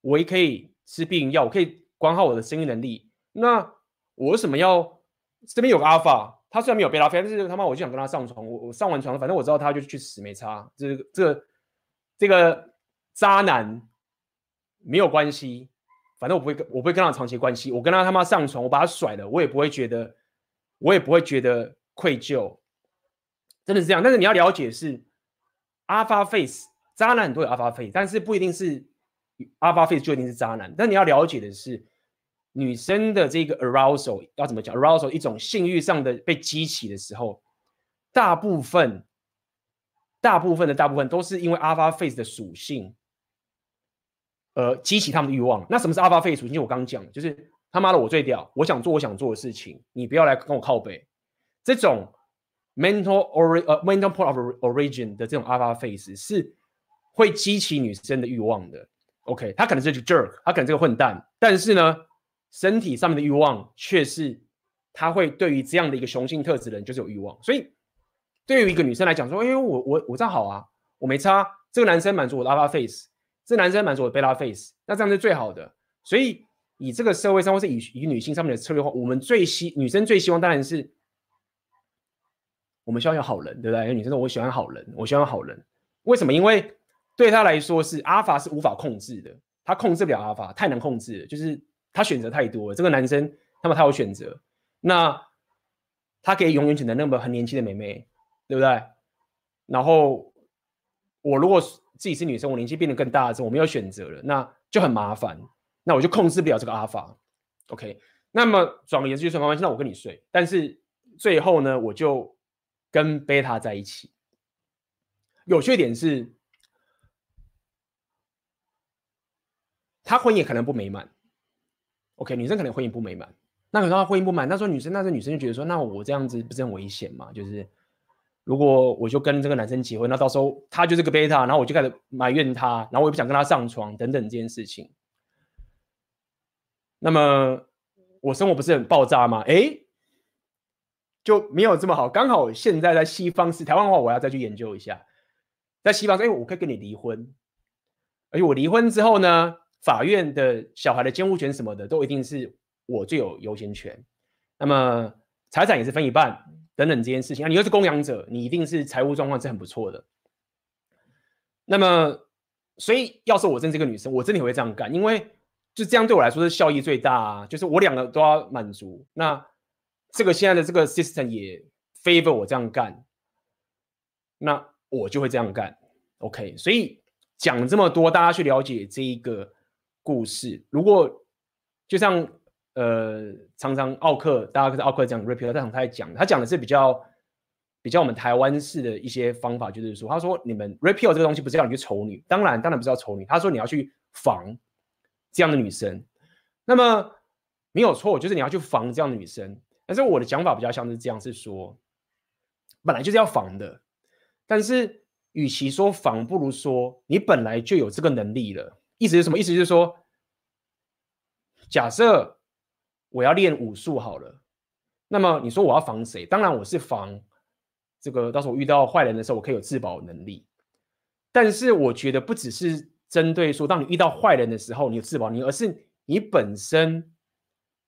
[SPEAKER 2] 我也可以吃避孕药，我可以管好我的生育能力。那我为什么要这边有个阿法？他虽然没有贝拉菲，但是他妈我就想跟他上床。我我上完床，反正我知道他就去死没差。这个这个这个渣男没有关系，反正我不会跟我不会跟他长期关系。我跟他他妈上床，我把他甩了，我也不会觉得，我也不会觉得愧疚。真的是这样。但是你要了解是 Alpha Face 渣男很多有 Alpha Face，但是不一定是 Alpha Face 就一定是渣男。但你要了解的是。女生的这个 arousal 要怎么讲？arousal 一种性欲上的被激起的时候，大部分、大部分的大部分都是因为 alpha face 的属性，呃，激起他们的欲望。那什么是 alpha face 属性？我刚刚讲，就是他妈的我最屌，我想做我想做的事情，你不要来跟我靠背。这种 mental or 呃 mental point of origin 的这种 alpha face 是会激起女生的欲望的。OK，他可能是 jerk，他可能是个混蛋，但是呢。身体上面的欲望，却是他会对于这样的一个雄性特质的人就是有欲望。所以，对于一个女生来讲，说：“哎呦，我我我这样好啊，我没差。这个男生满足我的 alpha face，这个男生满足我的 beta face，那这样是最好的。所以，以这个社会上或是以以女性上面的策略的话，我们最希女生最希望当然是我们希望有好人，对不对？女生说我喜欢好人，我喜欢好人。为什么？因为对他来说是 alpha 是无法控制的，他控制不了 alpha，太难控制了，就是。他选择太多了，这个男生那么他有选择，那他可以永远选择那么很年轻的妹妹，对不对？然后我如果自己是女生，我年纪变得更大的时候，我没有选择了，那就很麻烦，那我就控制不了这个阿法。OK，那么转而言之就是没关系，那我跟你睡，但是最后呢，我就跟贝塔在一起。有缺点是，他婚姻可能不美满。OK，女生可能婚姻不美满，那可能她婚姻不满，那时候女生，那时候女生就觉得说，那我这样子不是很危险吗？就是如果我就跟这个男生结婚，那到时候他就是个贝塔，然后我就开始埋怨他，然后我也不想跟他上床等等这件事情。那么我生活不是很爆炸吗？哎，就没有这么好。刚好现在在西方是台湾的话，我要再去研究一下，在西方说，哎，我可以跟你离婚，而且我离婚之后呢？法院的小孩的监护权什么的，都一定是我最有优先权。那么财产也是分一半，等等这件事情啊，你又是供养者，你一定是财务状况是很不错的。那么，所以要是我真这个女生，我真的会这样干，因为就这样对我来说是效益最大啊。就是我两个都要满足，那这个现在的这个 system 也 favor 我这样干，那我就会这样干。OK，所以讲这么多，大家去了解这一个。故事，如果就像呃，常常奥克，大家跟奥克讲 Ray Peal，他在讲，他讲的是比较比较我们台湾式的一些方法，就是说，他说你们 repeal 这个东西不是要你去丑女，当然当然不是要丑女，他说你要去防这样的女生，那么没有错，就是你要去防这样的女生，但是我的讲法比较像是这样，是说本来就是要防的，但是与其说防，不如说你本来就有这个能力了。意思是什么？意思就是说，假设我要练武术好了，那么你说我要防谁？当然我是防这个，到时候遇到坏人的时候，我可以有自保能力。但是我觉得不只是针对说，当你遇到坏人的时候，你有自保能力，而是你本身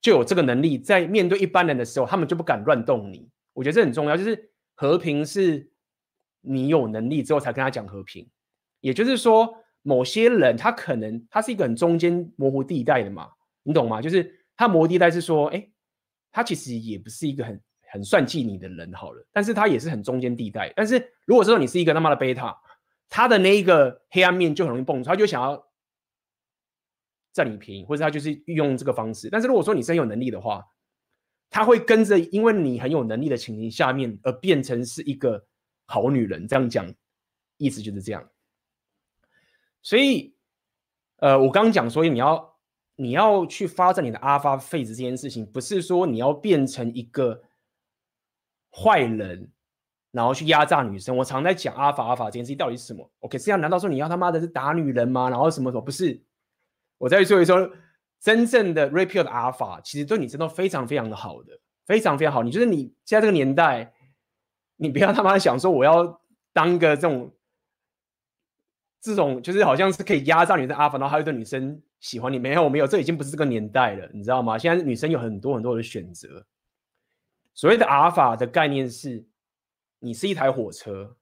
[SPEAKER 2] 就有这个能力，在面对一般人的时候，他们就不敢乱动你。我觉得这很重要，就是和平是你有能力之后才跟他讲和平，也就是说。某些人他可能他是一个很中间模糊地带的嘛，你懂吗？就是他模糊地带是说，哎，他其实也不是一个很很算计你的人好了，但是他也是很中间地带。但是如果说你是一个他妈的贝塔，他的那一个黑暗面就很容易蹦出，他就想要占你便宜，或者他就是运用这个方式。但是如果说你是很有能力的话，他会跟着因为你很有能力的情形下面而变成是一个好女人。这样讲，意思就是这样。所以，呃，我刚刚讲，所以你要你要去发展你的 alpha phase 这件事情，不是说你要变成一个坏人，然后去压榨女生。我常在讲 alpha alpha 这件事情到底是什么？OK，这样难道说你要他妈的是打女人吗？然后什么什么？不是，我再说一说，真正的 rapier 的 alpha 其实对女生都非常非常的好的，非常非常好。你就是你现在这个年代，你不要他妈想说我要当个这种。这种就是好像是可以压榨女生 alpha，然后还有一个女生喜欢你，没有没有，这已经不是这个年代了，你知道吗？现在女生有很多很多的选择。所谓的 alpha 的概念是，你是一台火车，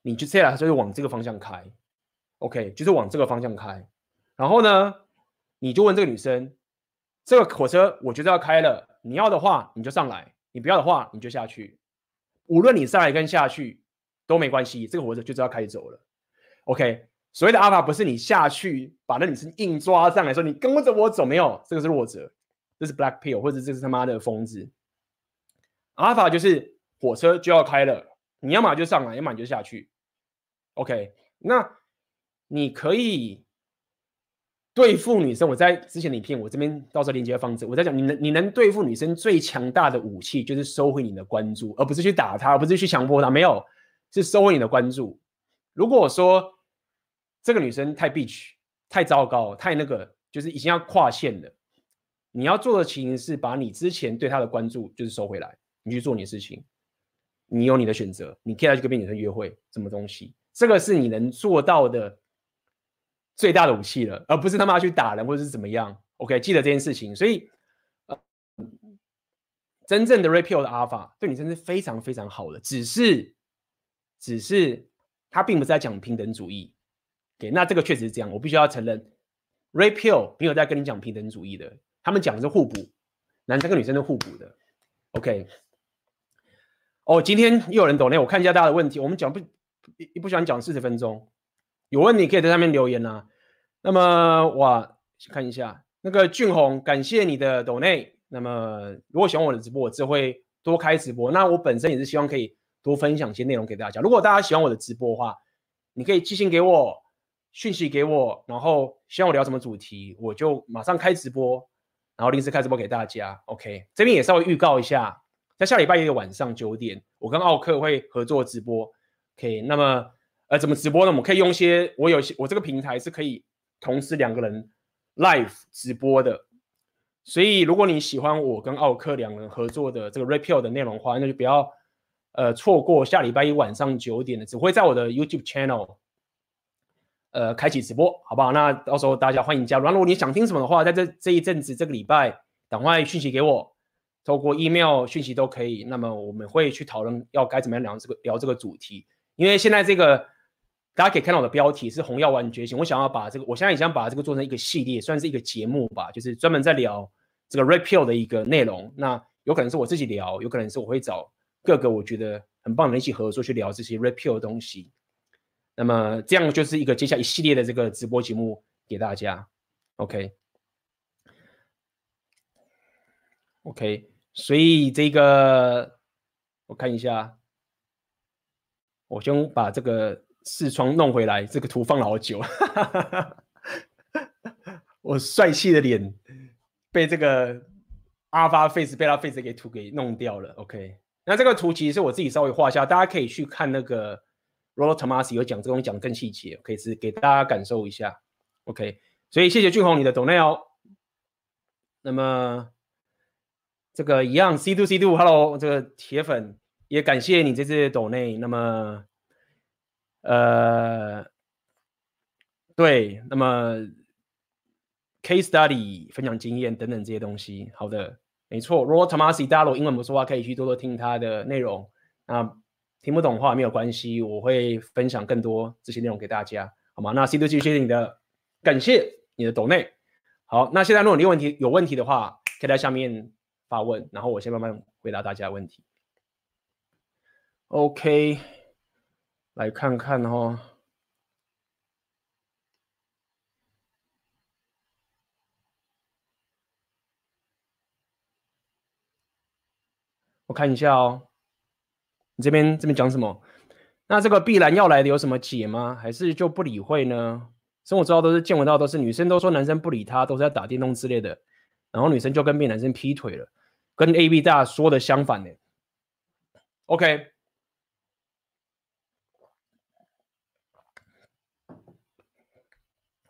[SPEAKER 2] 你就接下来就是往这个方向开，OK，就是往这个方向开。然后呢，你就问这个女生，这个火车我觉得要开了，你要的话你就上来，你不要的话你就下去。无论你上来跟下去都没关系，这个火车就知道开走了。OK，所谓的 Alpha 不是你下去把那女生硬抓上来说，你跟着我走，没有，这个是弱者，这是 Black Pill 或者这是他妈的疯子。Alpha 就是火车就要开了，你要么就上来，要么你就下去。OK，那你可以对付女生。我在之前的影片，我这边到时候连接放着。我在讲，你能你能对付女生最强大的武器就是收回你的关注，而不是去打她，而不是去强迫她，没有，是收回你的关注。如果我说这个女生太 bitch、太糟糕、太那个，就是已经要跨线了，你要做的事情是把你之前对她的关注就是收回来，你去做你的事情，你有你的选择，你可以来去跟别的女生约会，什么东西，这个是你能做到的最大的武器了，而不是他妈去打人或者是怎么样。OK，记得这件事情。所以，真正的 Rapier 的 Alpha 对你真是非常非常好的，只是，只是。他并不是在讲平等主义，OK，那这个确实是这样，我必须要承认，Ray Pill 没有在跟你讲平等主义的，他们讲的是互补，男生跟女生是互补的，OK。哦，今天又有人抖内，我看一下大家的问题，我们讲不不不喜欢讲四十分钟，有问题可以在上面留言啊。那么哇，看一下那个俊宏，感谢你的抖内。那么如果喜欢我的直播，我只会多开直播。那我本身也是希望可以。多分享一些内容给大家。如果大家喜欢我的直播的话，你可以寄信给我，讯息给我，然后希望我聊什么主题，我就马上开直播，然后临时开直播给大家。OK，这边也稍微预告一下，在下礼拜一的晚上九点，我跟奥克会合作直播。OK，那么呃怎么直播呢？我们可以用一些，我有些我这个平台是可以同时两个人 live 直播的，所以如果你喜欢我跟奥克两人合作的这个 Rapier 的内容的话，那就不要。呃，错过下礼拜一晚上九点的，只会在我的 YouTube channel，呃，开启直播，好不好？那到时候大家欢迎加入。如果你想听什么的话，在这这一阵子这个礼拜，赶快讯息给我，透过 email 讯息都可以。那么我们会去讨论要该怎么样聊这个聊这个主题。因为现在这个大家可以看到我的标题是“红药丸觉醒”，我想要把这个，我现在也想把这个做成一个系列，算是一个节目吧，就是专门在聊这个 Red Pill 的一个内容。那有可能是我自己聊，有可能是我会找。各个我觉得很棒的一起合作去聊这些 Rapier 的东西，那么这样就是一个接下来一系列的这个直播节目给大家，OK，OK，、所以这个我看一下，我先把这个视窗弄回来，这个图放了好久，*laughs* 我帅气的脸被这个 Alpha Face 被他 Face 给图给弄掉了，OK。那这个图其实是我自己稍微画下，大家可以去看那个 Rollo Thomas 有讲这个东西讲更细节，可以是给大家感受一下。OK，所以谢谢俊宏你的 donate 哦。那么这个一样 C to C to，Hello 这个铁粉也感谢你这次 donate。那么呃，对，那么 case study 分享经验等等这些东西，好的。没错，Rollo Tomassi，大家如果英文不说话，可以去多多听他的内容。那听不懂的话没有关系，我会分享更多这些内容给大家，好吗？那 C 多谢谢你的，感谢你的抖内。好，那现在如果你有问题有问题的话，可以在下面发问，然后我先慢慢回答大家的问题。OK，来看看哦。我看一下哦，你这边这边讲什么？那这个必然要来的有什么解吗？还是就不理会呢？生活周遭都是见闻到都是女生都说男生不理她，都是在打电动之类的，然后女生就跟别男生劈腿了，跟 AB 大说的相反呢。OK，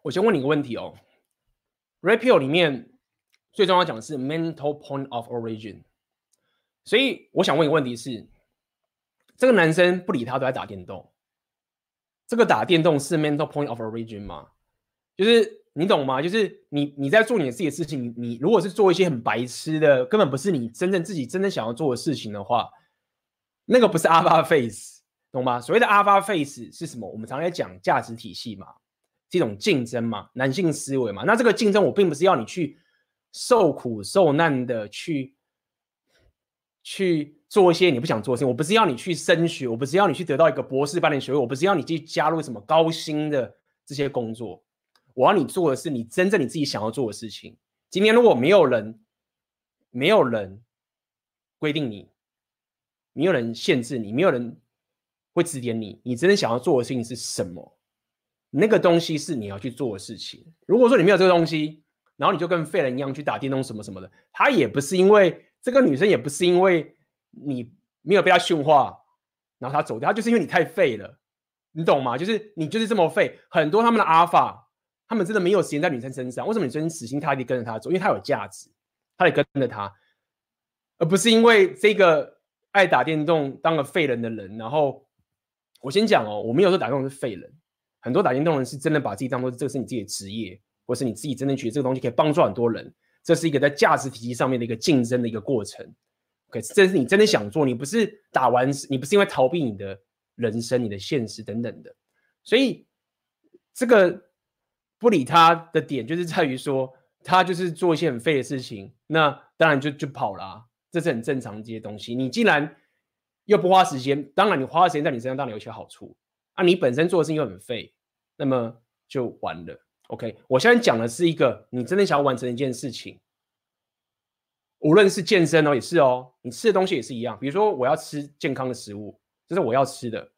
[SPEAKER 2] 我先问你个问题哦，Red Pill 里面最重要讲的是 mental point of origin，所以我想问一个问题是，这个男生不理他都在打电动。这个打电动是 mental point of origin 吗？就是你懂吗？就是你你在做你自己的事情，你，如果是做一些很白痴的，根本不是你真正自己真正想要做的事情的话，那个不是 alpha face，懂吗？所谓的 alpha face 是什么？我们常在讲价值体系嘛，这种竞争嘛，男性思维嘛。那这个竞争，我并不是要你去受苦受难的去去。做一些你不想做的事情，我不是要你去升学，我不是要你去得到一个博士班的学位，我不是要你去加入什么高薪的这些工作，我要你做的是你真正你自己想要做的事情。今天如果没有人，没有人规定你，没有人限制你，没有人会指点你，你真正想要做的事情是什么？那个东西是你要去做的事情。如果说你没有这个东西，然后你就跟废人一样去打电动什么什么的，他也不是因为这个女生也不是因为。你没有被他驯化，然后她走掉，他就是因为你太废了，你懂吗？就是你就是这么废。很多他们的阿尔法，他们真的没有时间在女生身上。为什么女生死心塌地跟着他走？因为他有价值，他得跟着他，而不是因为这个爱打电动当个废人的人。然后我先讲哦，我没有说打电动是废人，很多打电动人是真的把自己当做这个是你自己的职业，或是你自己真的觉得这个东西可以帮助很多人。这是一个在价值体系上面的一个竞争的一个过程。可是这是你真的想做，你不是打完，你不是因为逃避你的人生、你的现实等等的，所以这个不理他的点就是在于说，他就是做一些很废的事情，那当然就就跑了，这是很正常的这些东西。你既然又不花时间，当然你花的时间在你身上当然有些好处啊，你本身做的事情又很废，那么就完了。OK，我现在讲的是一个你真的想要完成一件事情。无论是健身哦，也是哦，你吃的东西也是一样。比如说，我要吃健康的食物，这是我要吃的。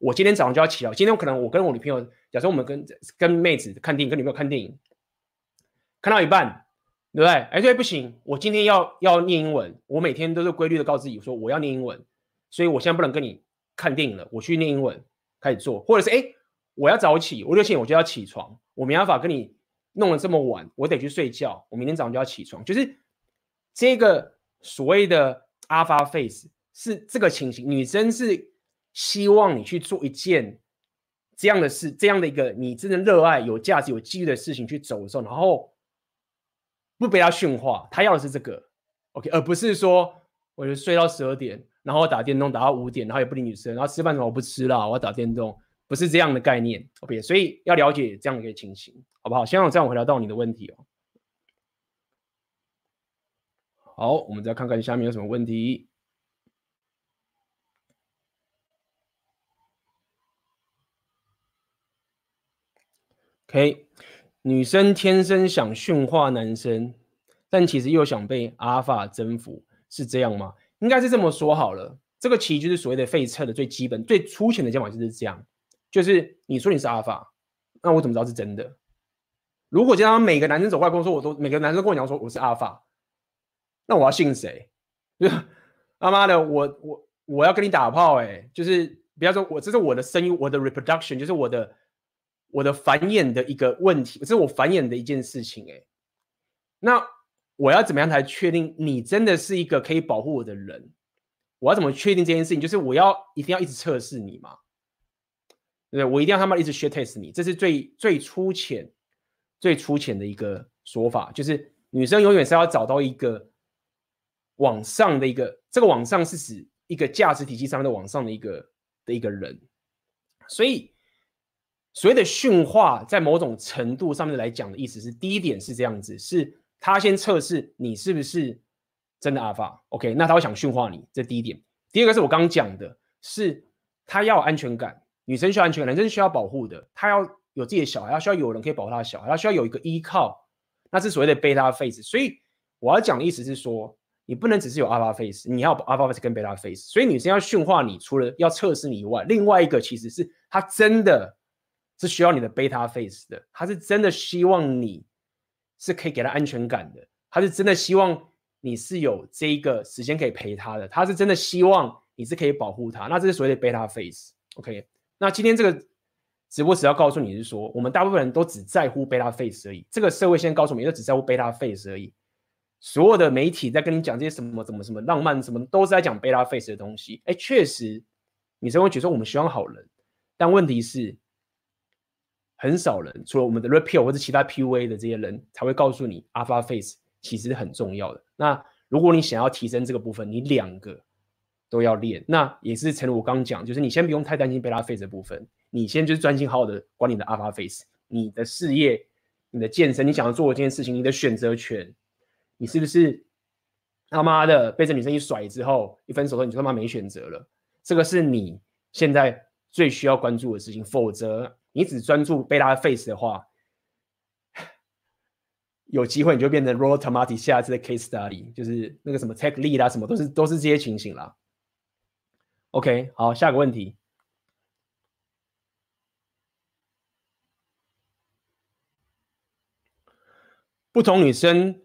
[SPEAKER 2] 我今天早上就要起来。今天可能我跟我女朋友，假设我们跟跟妹子看电影，跟女朋友看电影，看到一半，对不对？哎，对，不行，我今天要要念英文。我每天都是规律的告诉自己说我要念英文，所以我现在不能跟你看电影了，我去念英文开始做。或者是哎，我要早起，五六点我就要起床，我没办法跟你弄得这么晚，我得去睡觉。我明天早上就要起床，就是。这个所谓的 alpha face 是这个情形，女生是希望你去做一件这样的事，这样的一个你真的热爱、有价值、有机遇的事情去走的时候，然后不被他驯化，他要的是这个，OK，而不是说我就睡到十二点，然后打电动打到五点，然后也不理女生，然后吃饭什么我不吃了，我要打电动，不是这样的概念，OK，所以要了解这样一个情形，好不好？希望这样回答到你的问题哦。好，我们再看看下面有什么问题。OK，女生天生想驯化男生，但其实又想被阿法征服，是这样吗？应该是这么说好了。这个其实就是所谓的废测的最基本、最粗浅的讲法就是这样。就是你说你是阿法，那我怎么知道是真的？如果经常每个男生走过来跟我说，我都每个男生跟我讲说我是阿法。那我要信谁？就他妈的，我我我要跟你打炮哎、就是不要说我这是我的生育，我的 reproduction，就是我的我的繁衍的一个问题，这是我繁衍的一件事情哎、那我要怎么样才确定你真的是一个可以保护我的人？我要怎么确定这件事情？就是我要一定要一直测试你嘛？对，我一定要他妈一直 shit test 你，这是最最粗浅、最粗浅的一个说法。就是女生永远是要找到一个。往上的一个，这个往上是指一个价值体系上面的往上的一个的一个人，所以所谓的驯化，在某种程度上面来讲的意思是，第一点是这样子，是他先测试你是不是真的阿法，OK，那他会想驯化你，这第一点。第二个是我刚刚讲的，是他要安全感，女生需要安全感，男生需要保护的，他要有自己的小孩，他需要有人可以保护他的小孩，他需要有一个依靠，那是所谓的贝塔 face。所以我要讲的意思是说。你不能只是有 alpha face，你要 alpha face 跟贝塔 face，所以女生要驯化你，除了要测试你以外，另外一个其实是她真的是需要你的贝塔 face 的，她是真的希望你是可以给她安全感的，她是真的希望你是有这一个时间可以陪她的，她是真的希望你是可以保护她，那这是所谓的贝塔 face。OK，那今天这个直播只要告诉你是说，我们大部分人都只在乎贝拉 face 而已，这个社会现在告诉我们，都只在乎贝拉 face 而已。所有的媒体在跟你讲这些什么怎么什么浪漫什么，都是在讲贝拉 face 的东西。哎，确实，你才会觉得我们希望好人，但问题是，很少人除了我们的 repeal 或者其他 PUA 的这些人才会告诉你 Alpha Face 其实很重要的。那如果你想要提升这个部分，你两个都要练。那也是诚如我刚刚讲，就是你先不用太担心 beta face 的部分，你先就是专心好好的管理你的 Alpha Face，你的事业、你的健身、你想要做的这件事情、你的选择权。你是不是他妈的被这女生一甩之后，一分手后你就他妈没选择了？这个是你现在最需要关注的事情。否则，你只专注贝拉 face 的话，有机会你就变成 Rollo Tomatti 下一次的 case study，就是那个什么 tech lead 啊，什么都是都是这些情形啦。OK，好，下个问题，不同女生。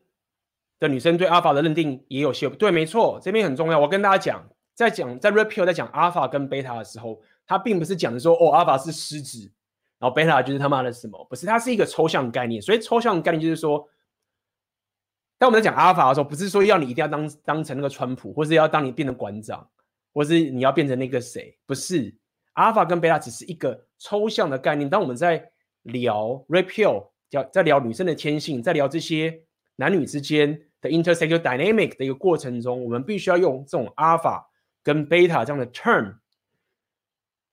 [SPEAKER 2] 的女生对 Alpha 的认定也有些对，没错，这边很重要。我跟大家讲，在讲在 repeal 在讲 Alpha 跟 Beta 的时候，他并不是讲的说哦，Alpha 是狮子，然后 Beta 就是他妈的什么，不是，它是一个抽象概念。所以抽象概念就是说，当我们在讲 Alpha 的时候，不是说要你一定要当当成那个川普，或是要当你变成馆长，或是你要变成那个谁，不是。阿尔法跟贝塔只是一个抽象的概念。当我们在聊 Red Pill，叫在聊女生的天性，在聊这些男女之间。的 intersexual dynamic 的一个过程中，我们必须要用这种阿尔法跟贝塔这样的 term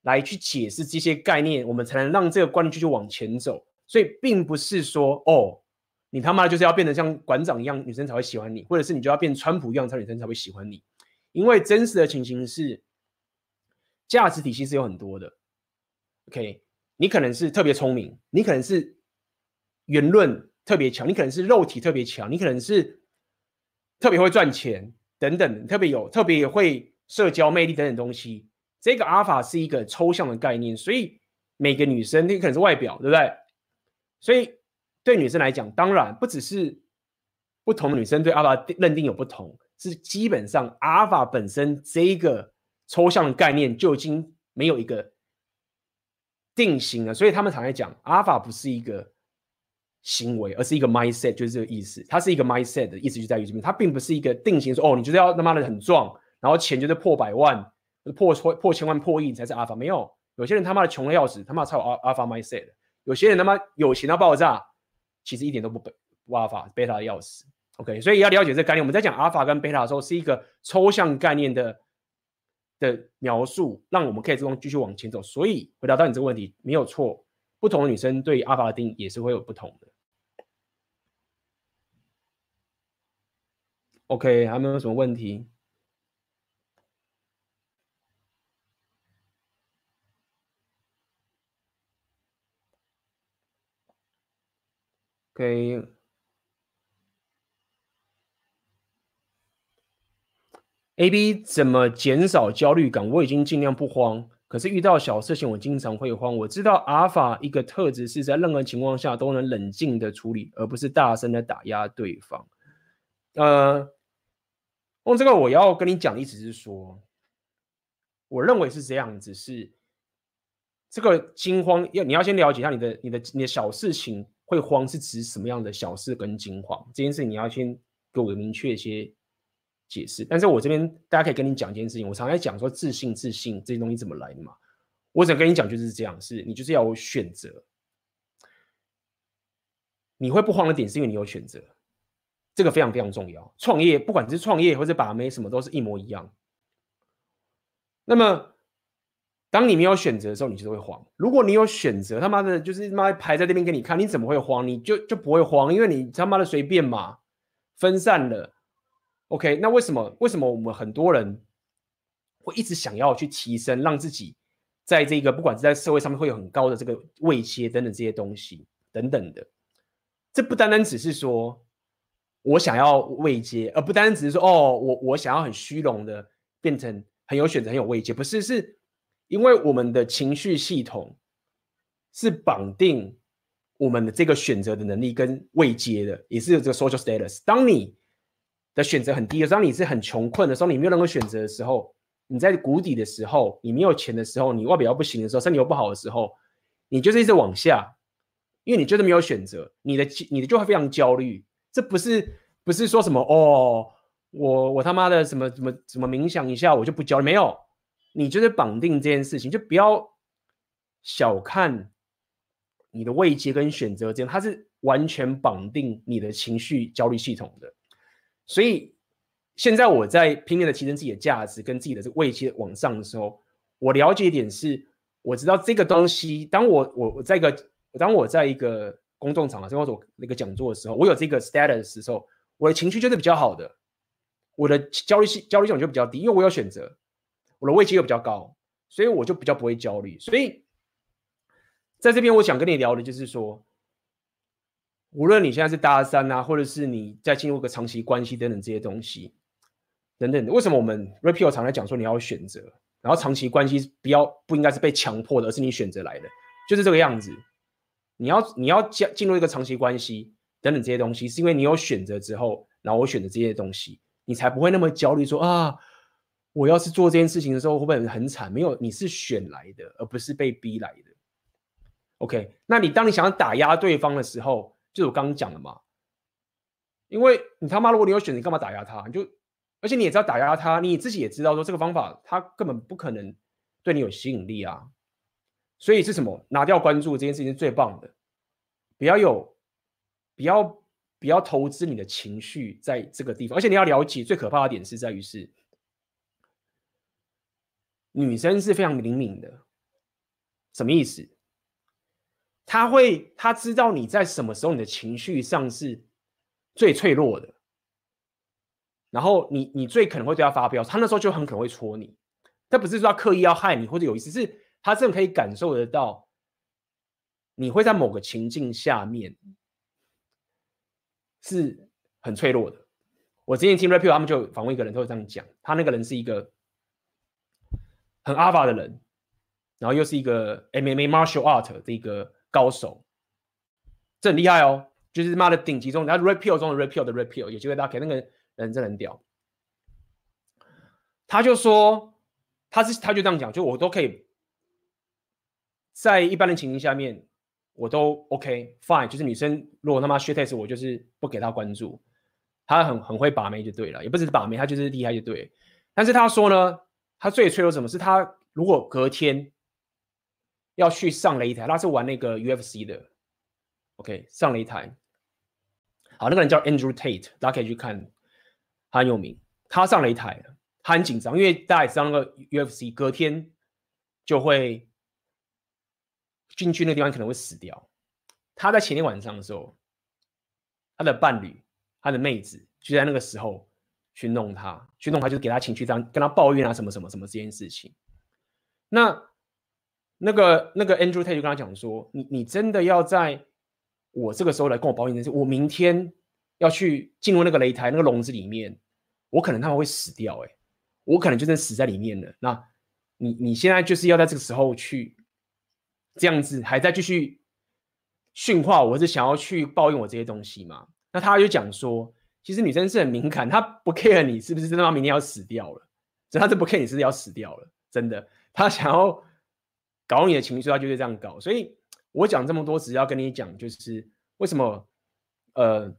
[SPEAKER 2] 来去解释这些概念，我们才能让这个观念继续往前走。所以，并不是说哦，你他妈就是要变得像馆长一样，女生才会喜欢你，或者是你就要变川普一样，才女生才会喜欢你。因为真实的情形是，价值体系是有很多的。OK，你可能是特别聪明，你可能是言论特别强，你可能是肉体特别强，你可能是。特别会赚钱等等，特别有特别会社交魅力等等东西。这个阿尔法是一个抽象的概念，所以每个女生你可能是外表，对不对？所以对女生来讲，当然不只是不同的女生对阿尔法认定有不同，是基本上阿尔法本身这一个抽象的概念就已经没有一个定型了。所以他们常在讲阿尔法不是一个。行为，而是一个 mindset，就是这个意思。它是一个 mindset 的意思，就在于这边。它并不是一个定型说，哦，你就是要他妈的很壮，然后钱就是破百万、破破破千万、破亿你才是阿尔法。没有，有些人他妈的穷的要死，他妈才有 alpha mindset。有些人他妈有钱到爆炸，其实一点都不不 alpha，beta 的要死。OK，所以要了解这个概念。我们在讲阿尔法跟贝塔的时候，是一个抽象概念的的描述，让我们可以这种继续往前走。所以回答到你这个问题，没有错，不同的女生对阿尔法的定义也是会有不同的。OK，还没有什么问题。OK，A B 怎么减少焦虑感？我已经尽量不慌，可是遇到小事情我经常会慌。我知道阿尔法一个特质是在任何情况下都能冷静的处理，而不是大声的打压对方。呃。用这个我要跟你讲的意思是说，我认为是这样子，是这个惊慌要你要先了解一下你的你的你的小事情会慌是指什么样的小事跟惊慌这件事，你要先给我明确一些解释。但是我这边大家可以跟你讲一件事情，我常在讲说自信自信这些东西怎么来的嘛，我想跟你讲就是这样，是你就是要有选择，你会不慌的点是因为你有选择。这个非常非常重要。创业，不管是创业或者把妹，什么都是一模一样。那么，当你没有选择的时候，你就会慌。如果你有选择，他妈的，就是他妈排在这边给你看，你怎么会慌？你就就不会慌，因为你他妈的随便嘛，分散了。OK，那为什么？为什么我们很多人会一直想要去提升，让自己在这个不管是在社会上面会有很高的这个位阶等等这些东西等等的？这不单单只是说。我想要位阶，而不单单只是说哦，我我想要很虚荣的变成很有选择、很有位阶，不是，是因为我们的情绪系统是绑定我们的这个选择的能力跟位阶的，也是有这个 social status。当你的选择很低的，当你是很穷困的时候，你没有任何选择的时候，你在谷底的时候，你没有钱的时候，你外表不行的时候，身体又不好的时候，你就是一直往下，因为你就是没有选择，你的你的就会非常焦虑。这不是不是说什么哦，我我他妈的什么什么什么冥想一下我就不焦虑，没有，你就是绑定这件事情，就不要小看你的位阶跟选择这样，它是完全绑定你的情绪焦虑系统的。所以现在我在拼命的提升自己的价值跟自己的这个位阶往上的时候，我了解一点是，我知道这个东西，当我我我在一个当我在一个公众场合，或者我那个讲座的时候，我有这个 status 的时候，我的情绪就是比较好的，我的焦虑性焦虑性就比较低，因为我有选择，我的位阶又比较高，所以我就比较不会焦虑。所以在这边，我想跟你聊的就是说。无论你现在是大三啊，或者是你在进入一个长期关系等等这些东西，等等，为什么我们 repeal 常在讲说你要选择，然后长期关系不要不应该是被强迫的，而是你选择来的，就是这个样子。你要你要进进入一个长期关系等等这些东西，是因为你有选择之后，然后我选择这些东西，你才不会那么焦虑说啊，我要是做这件事情的时候会不会很惨？没有，你是选来的，而不是被逼来的。OK，那你当你想要打压对方的时候，就是我刚刚讲的嘛，因为你他妈如果你有选择，你干嘛打压他？你就，而且你也知道打压他，你自己也知道说这个方法他根本不可能对你有吸引力啊。所以是什么？拿掉关注这件事情是最棒的，不要有，不要不要投资你的情绪在这个地方。而且你要了解，最可怕的点是在于是，女生是非常灵敏的，什么意思？他会，他知道你在什么时候你的情绪上是最脆弱的，然后你你最可能会对他发飙，他那时候就很可能会戳你。他不是说他刻意要害你或者有意思，是他真的可以感受得到，你会在某个情境下面是很脆弱的。我之前听 Rapio 他们就访问一个人，他会这样讲，他那个人是一个很 Alpha 的人，然后又是一个 MMA Martial Art 的一个。高手，这很厉害哦，就是妈的顶级中，然后 repeal 中的 repeal 的 repeal，有机会大家可以，那个人真的很屌。他就说，他是他就这样讲，就我都可以在一般的情形下面，我都 OK fine，就是女生如果他妈 shit test 我就是不给她关注，他很很会把妹就对了，也不是把妹，他就是厉害就对。但是他说呢，他最脆弱什么是他如果隔天。要去上擂台，他是玩那个 UFC 的，OK，上擂台。好，那个人叫 Andrew Tate，大家可以去看，他很有名。他上擂台了，他很紧张，因为大家也知道那个 UFC 隔天就会进去那个地方可能会死掉。他在前天晚上的时候，他的伴侣，他的妹子就在那个时候去弄他，去弄他，就给他情绪这样跟他抱怨啊什么什么什么这件事情。那。那个那个 Andrew Tate 就跟他讲说：“你你真的要在我这个时候来跟我抱怨这些？我明天要去进入那个擂台那个笼子里面，我可能他们会死掉，哎，我可能就真的死在里面了。那你你现在就是要在这个时候去这样子，还在继续训话我，是想要去抱怨我这些东西嘛？那他就讲说，其实女生是很敏感，她不 care 你是不是真的她明天要死掉了，所以她是不 care 你是不是要死掉了，真的，她想要。”搞你的情绪，他就是这样搞。所以我讲这么多，只要跟你讲，就是为什么，呃，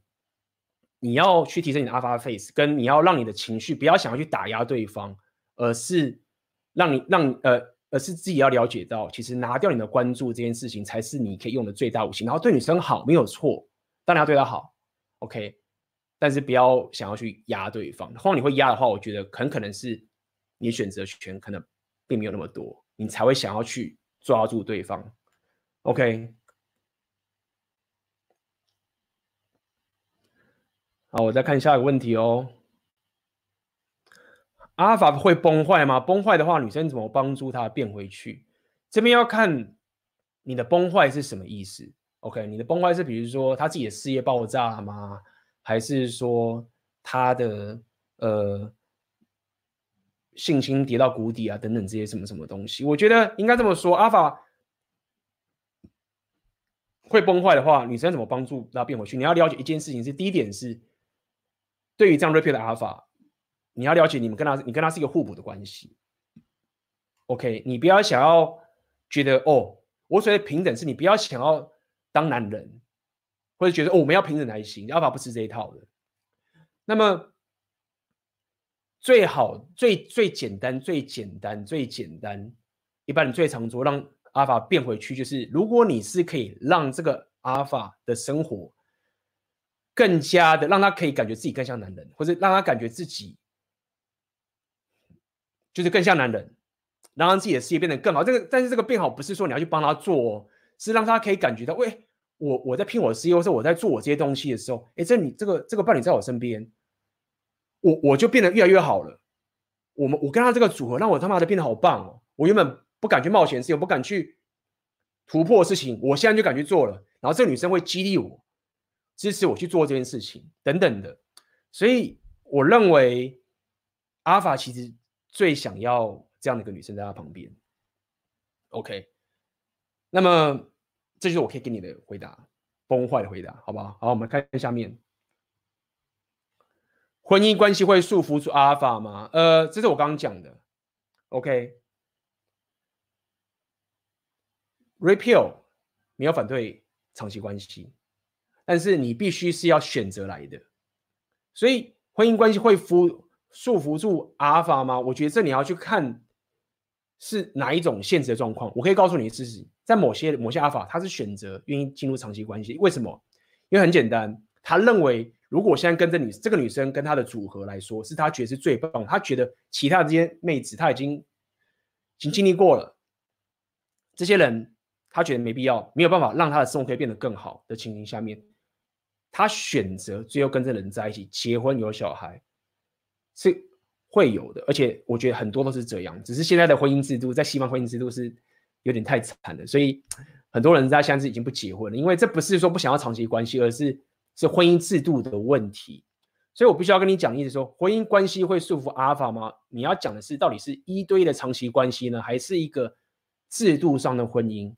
[SPEAKER 2] 你要去提升你的 Alpha Face，跟你要让你的情绪不要想要去打压对方，而是让你让呃，而是自己要了解到，其实拿掉你的关注这件事情，才是你可以用的最大武器。然后对女生好没有错，当然要对她好，OK，但是不要想要去压对方。或者你会压的话，我觉得很可能是你选择权可能并没有那么多。你才会想要去抓住对方，OK？好，我再看下一个问题哦。阿尔法会崩坏吗？崩坏的话，女生怎么帮助他变回去？这边要看你的崩坏是什么意思，OK？你的崩坏是比如说他自己的事业爆炸了吗？还是说他的呃？信心跌到谷底啊，等等这些什么什么东西，我觉得应该这么说，阿法会崩坏的话，女生怎么帮助她变回去？你要了解一件事情是，第一点是，对于这样 repeal 的阿法，你要了解你们跟他，你跟他是一个互补的关系。OK，你不要想要觉得哦，我所谓平等是你不要想要当男人，或者觉得哦我们要平等才行，阿法不吃这一套的。那么最好最最简单最简单最简单，一般人最常做让。阿尔法变回去，就是如果你是可以让这个阿尔法的生活更加的让他可以感觉自己更像男人，或者让他感觉自己就是更像男人，让他自己的事业变得更好。这个但是这个变好不是说你要去帮他做哦，是让他可以感觉到，喂，我我在拼我的事业，或者我在做我这些东西的时候，哎，这你这个这个伴侣在我身边，我我就变得越来越好了。我们我跟他这个组合让我他妈的变得好棒哦，我原本。不敢去冒险的事情，我不敢去突破的事情，我现在就敢去做了。然后这个女生会激励我，支持我去做这件事情，等等的。所以我认为阿法其实最想要这样的一个女生在他旁边。OK，那么这就是我可以给你的回答，崩坏的回答，好不好？好，我们看下面，婚姻关系会束缚住阿尔法吗？呃，这是我刚刚讲的。OK。Repeal 没有反对长期关系，但是你必须是要选择来的。所以婚姻关系会服束缚住阿尔法吗？我觉得这你要去看是哪一种现实的状况。我可以告诉你自己，在某些某些阿尔法，他是选择愿意进入长期关系。为什么？因为很简单，他认为如果现在跟这女这个女生跟她的组合来说，是她觉得是最棒，她觉得其他这些妹子她已经已经经历过了，这些人。他觉得没必要，没有办法让他的生活可以变得更好的情形下面，他选择最后跟这人在一起，结婚有小孩，是会有的。而且我觉得很多都是这样，只是现在的婚姻制度，在西方婚姻制度是有点太惨了，所以很多人在现在是已经不结婚了，因为这不是说不想要长期关系，而是是婚姻制度的问题。所以我必须要跟你讲，意思说婚姻关系会束缚阿尔法吗？你要讲的是到底是一对一的长期关系呢，还是一个制度上的婚姻？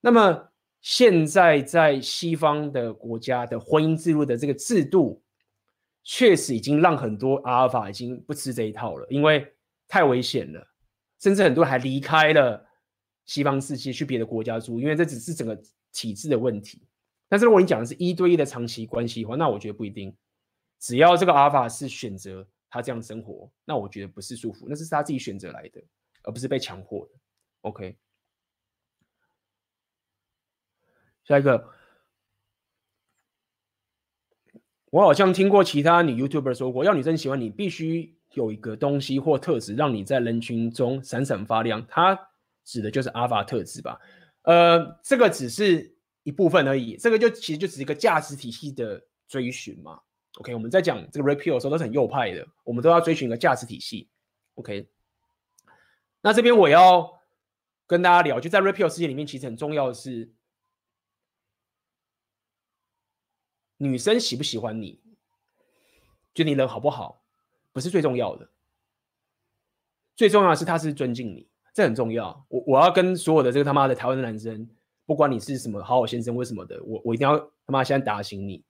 [SPEAKER 2] 那么现在在西方的国家的婚姻制度的这个制度，确实已经让很多阿尔法已经不吃这一套了，因为太危险了，甚至很多人还离开了西方世界去别的国家住，因为这只是整个体制的问题。但是如果你讲的是一对一的长期关系的话，那我觉得不一定。只要这个阿尔法是选择他这样生活，那我觉得不是束缚，那是他自己选择来的，而不是被强迫的。OK。下一个，我好像听过其他女 YouTuber 说过，要女生喜欢你，必须有一个东西或特质，让你在人群中闪闪发亮。它指的就是阿尔法特质吧？呃，这个只是一部分而已。这个就其实就只是一个价值体系的追寻嘛。OK，我们在讲这个 Repeal 的时候都是很右派的，我们都要追寻一个价值体系。OK，那这边我要跟大家聊，就在 Repeal 世界里面，其实很重要的是。女生喜不喜欢你，就你人好不好，不是最重要的。最重要的是他是尊敬你，这很重要。我我要跟所有的这个他妈的台湾的男生，不管你是什么好好先生或什么的，我我一定要他妈现在打醒你。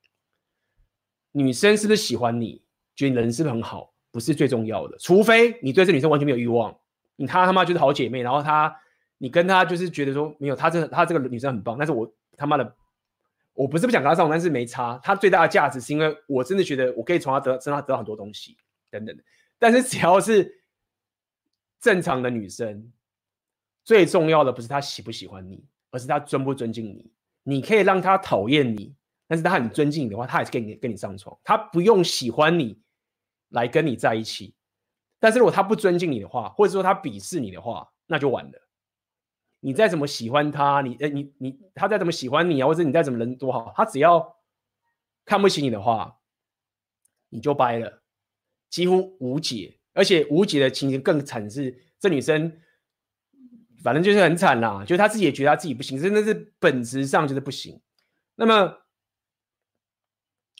[SPEAKER 2] 女生是不是喜欢你，觉得你人是不是很好，不是最重要的。除非你对这女生完全没有欲望，你他他妈就是好姐妹，然后她你跟她就是觉得说没有，她这她这个女生很棒，但是我他妈的。我不是不想跟她上，但是没差。她最大的价值是因为我真的觉得我可以从她得，身上得到很多东西，等等。但是只要是正常的女生，最重要的不是他喜不喜欢你，而是他尊不尊敬你。你可以让他讨厌你，但是他很尊敬你的话，他还是跟你跟你上床。他不用喜欢你来跟你在一起，但是如果他不尊敬你的话，或者说他鄙视你的话，那就完了。你再怎么喜欢他，你诶，你你他再怎么喜欢你啊，或者你再怎么人多好，他只要看不起你的话，你就掰了，几乎无解。而且无解的情形更惨是，这女生反正就是很惨啦，就是她自己也觉得他自己不行，真的是本质上就是不行。那么，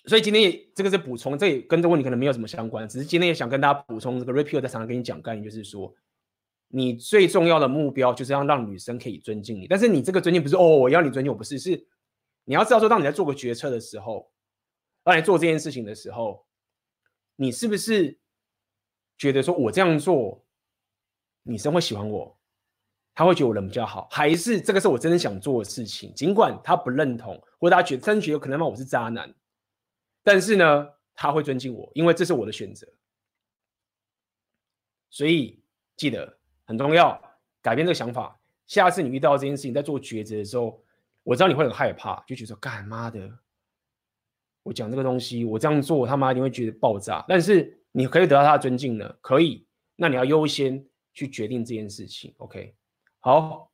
[SPEAKER 2] 所以今天也这个是补充，这也跟这个问题可能没有什么相关，只是今天也想跟大家补充这个 Repeal 在常常跟你讲概念，就是说。你最重要的目标就是要让女生可以尊敬你，但是你这个尊敬不是哦，我要你尊敬我，不是，是你要知道说，当你在做个决策的时候，当你做这件事情的时候，你是不是觉得说我这样做，女生会喜欢我，他会觉得我人比较好，还是这个是我真的想做的事情？尽管他不认同，或者他觉得真觉得可能嘛我是渣男，但是呢，他会尊敬我，因为这是我的选择。所以记得很重要，改变这个想法。下次你遇到这件事情，在做抉择的时候，我知道你会很害怕，就觉得说干妈的，我讲这个东西，我这样做，他妈一定会觉得爆炸。但是你可以得到他的尊敬呢，可以。那你要优先去决定这件事情。OK，好，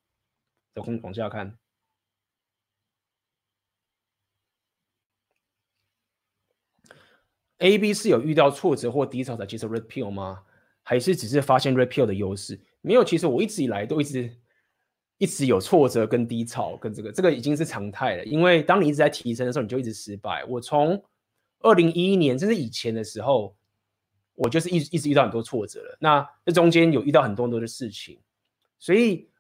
[SPEAKER 2] 有空往下看。A、B 是有遇到挫折或低潮才接受 Red Pill 吗？还是只是发现 Red Pill 的优势？没有，其实我一直以来都一直。一直有挫折跟低潮，跟这个这个已经是常态了。因为当你一直在提升的时候，你就一直失败。我从二零一一年甚至以前的时候，我就是一直一直遇到很多挫折了。那这中间有遇到很多很多的事情，所以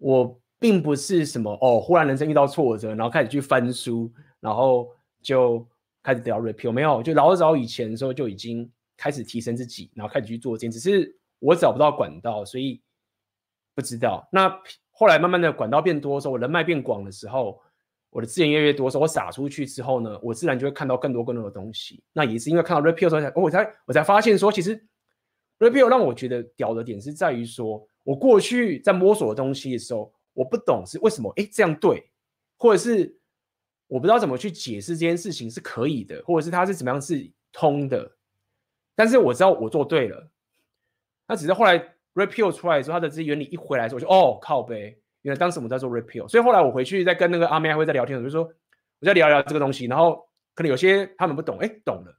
[SPEAKER 2] 我并不是什么哦，忽然人生遇到挫折，然后开始去翻书，然后就开始得到 repeal。没有，就老早以前的时候就已经开始提升自己，然后开始去做这件。只是我找不到管道，所以不知道那。后来慢慢的管道变多的时候，我人脉变广的时候，我的资源越来越多时候，我撒出去之后呢，我自然就会看到更多更多的东西。那也是因为看到 repeal 的时候，我才我才发现说，其实 repeal 让我觉得屌的点是在于说，我过去在摸索的东西的时候，我不懂是为什么，哎，这样对，或者是我不知道怎么去解释这件事情是可以的，或者是它是怎么样是通的，但是我知道我做对了，那只是后来。Repeal 出来的时候，它的这些原理一回来的时候，我就哦靠北，原来当时我们在做 Repeal，所以后来我回去再跟那个阿妹还会在聊天，我就说我在聊聊这个东西，然后可能有些他们不懂，哎，懂了。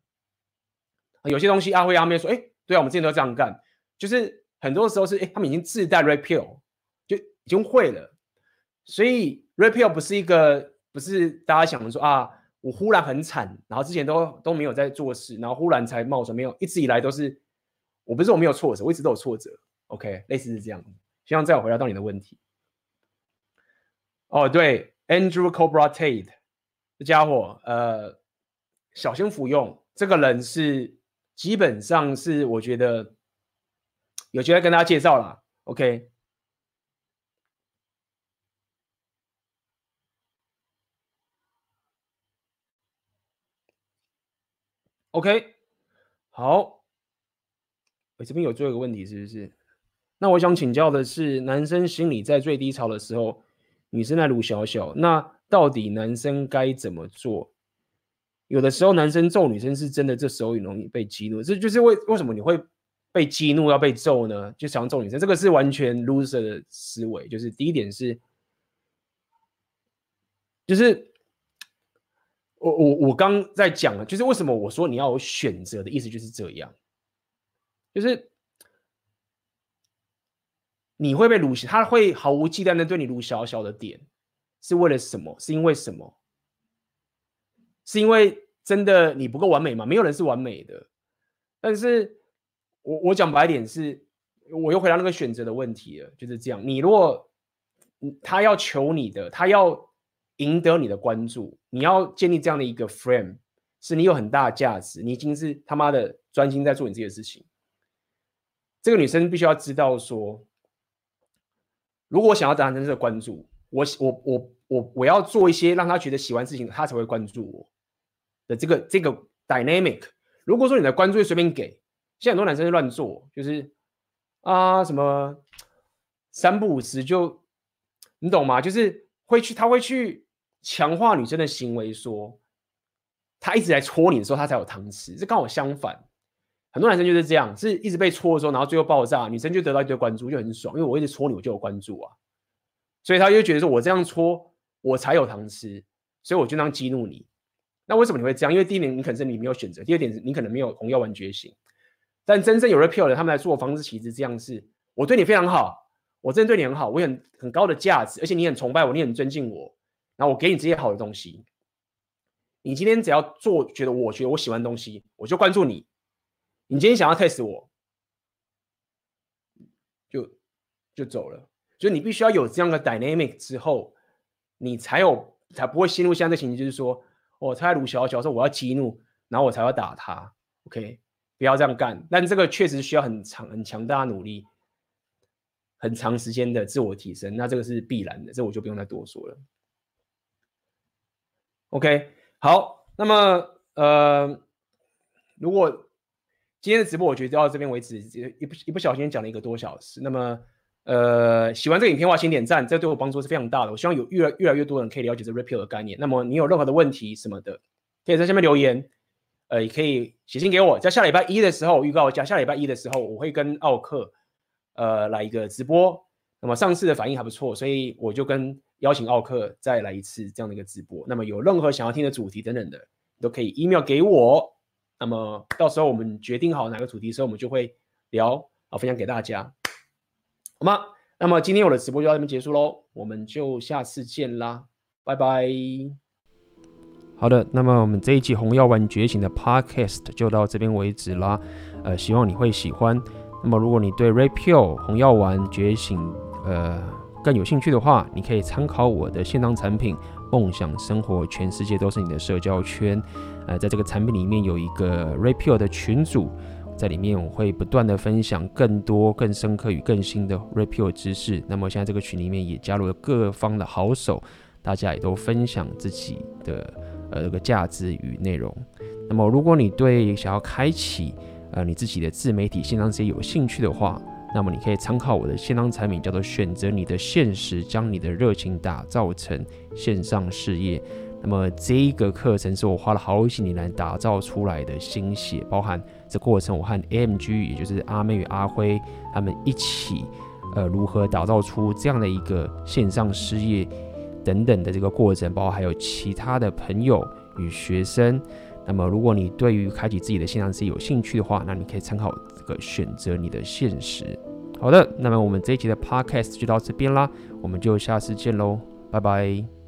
[SPEAKER 2] 有些东西阿辉阿妹说，哎，对啊，我们之前都这样干，就是很多时候是哎，他们已经自带 Repeal，就已经会了。所以 Repeal 不是一个，不是大家想的说啊，我忽然很惨，然后之前都都没有在做事，然后忽然才冒出，没有，一直以来都是，我不是我没有挫折，我一直都有挫折。OK，类似是这样。希望再有回答到你的问题。哦，对，Andrew Cobra Tate 这家伙，呃，小心服用。这个人是基本上是我觉得有机会跟大家介绍了。OK，OK，、好。我这边有最后一个问题，是不是？那我想请教的是，男生心里在最低潮的时候，女生在撸小小，那到底男生该怎么做？有的时候男生揍女生是真的，这时候也容易被激怒，这就是为为什么你会被激怒要被揍呢？就想揍女生，这个是完全 loser 的思维。就是第一点是，就是我我我刚在讲了，就是为什么我说你要有选择的意思就是这样，就是。你会被撸，他会毫无忌惮的对你撸小小的点，是为了什么？是因为什么？是因为真的你不够完美吗？没有人是完美的。但是我我讲白点是，我又回到那个选择的问题了，就是这样。你如果他要求你的，他要赢得你的关注，你要建立这样的一个 frame，是你有很大的价值，你已经是他妈的专心在做你这些事情。这个女生必须要知道说。如果我想要得到真正的关注，我我我我我要做一些让他觉得喜欢事情，他才会关注我的这个这个 dynamic。如果说你的关注随便给，现在很多男生就乱做，就是啊什么三不五时就你懂吗？就是会去他会去强化女生的行为，说他一直在戳你的时候，他才有糖吃。这刚好相反。很多男生就是这样，是一直被戳的时候，然后最后爆炸，女生就得到一堆关注，就很爽，因为我一直戳你，我就有关注啊，所以他就觉得说我这样戳，我才有糖吃，所以我就这样激怒你。那为什么你会这样？因为第一点，你可能是你没有选择；第二点，你可能没有红药丸觉醒。但真正有 Red Pill 的，他们来做房子其实这样是：我对你非常好，我真的对你很好，我很很高的价值，而且你很崇拜我，你很尊敬我，然后我给你这些好的东西。你今天只要做，觉得我觉得我喜欢的东西，我就关注你。你今天想要 test 我，就就走了。所以你必须要有这样的 dynamic 之后，你才有才不会陷入现在的情形，就是说，我他在卢小小说我要激怒，然后我才要打他。OK，不要这样干。但这个确实需要很长、很强大的努力，很长时间的自我提升。那这个是必然的，这我就不用再多说了。OK，好，那么呃，如果今天的直播我觉得到这边为止，一不一不小心讲了一个多小时，那么。呃，喜欢这个影片的话，请点赞，这对我帮助是非常大的。我希望有越来越来越多人可以了解这 Red Pill 的概念。那么你有任何的问题什么的，可以在下面留言，呃，也可以写信给我。在下礼拜一的时候，预告一下，下礼拜一的时候我会跟奥克，呃，来一个直播。那么上次的反应还不错，所以我就跟邀请奥克再来一次这样的一个直播。那么有任何想要听的主题等等的，都可以 email 给我。那么到时候我们决定好哪个主题的时候，我们就会聊啊，分享给大家。好吗？那么今天我的直播就到这边结束喽，我们就下次见啦，拜拜。
[SPEAKER 1] 好的，那么我们这一期红药丸觉醒的 Podcast 就到这边为止啦，呃，希望你会喜欢。那么如果你对 repel 红药丸觉醒呃更有兴趣的话，你可以参考我的线上产品梦想生活，全世界都是你的社交圈。呃，在这个产品里面有一个 repel 的群组。在里面我会不断的分享更多、更深刻与更新的 Red Pill 知识。那么现在这个群里面也加入了各方的好手，大家也都分享自己的呃这个价值与内容。那么如果你对想要开启呃你自己的自媒体线上事业有兴趣的话，那么你可以参考我的线上产品，叫做选择你的现实，将你的热情打造成线上事业。那么这一个课程是我花了好几年来打造出来的心血，包含这过程我和 AMG，也就是阿妹与阿辉他们一起，呃，如何打造出这样的一个线上事业等等的这个过程，包括还有其他的朋友与学生。那么如果你对于开启自己的线上事业有兴趣的话，那你可以参考这个选择你的现实。好的，那么我们这一集的 Podcast 就到这边啦，我们就下次见喽，拜拜。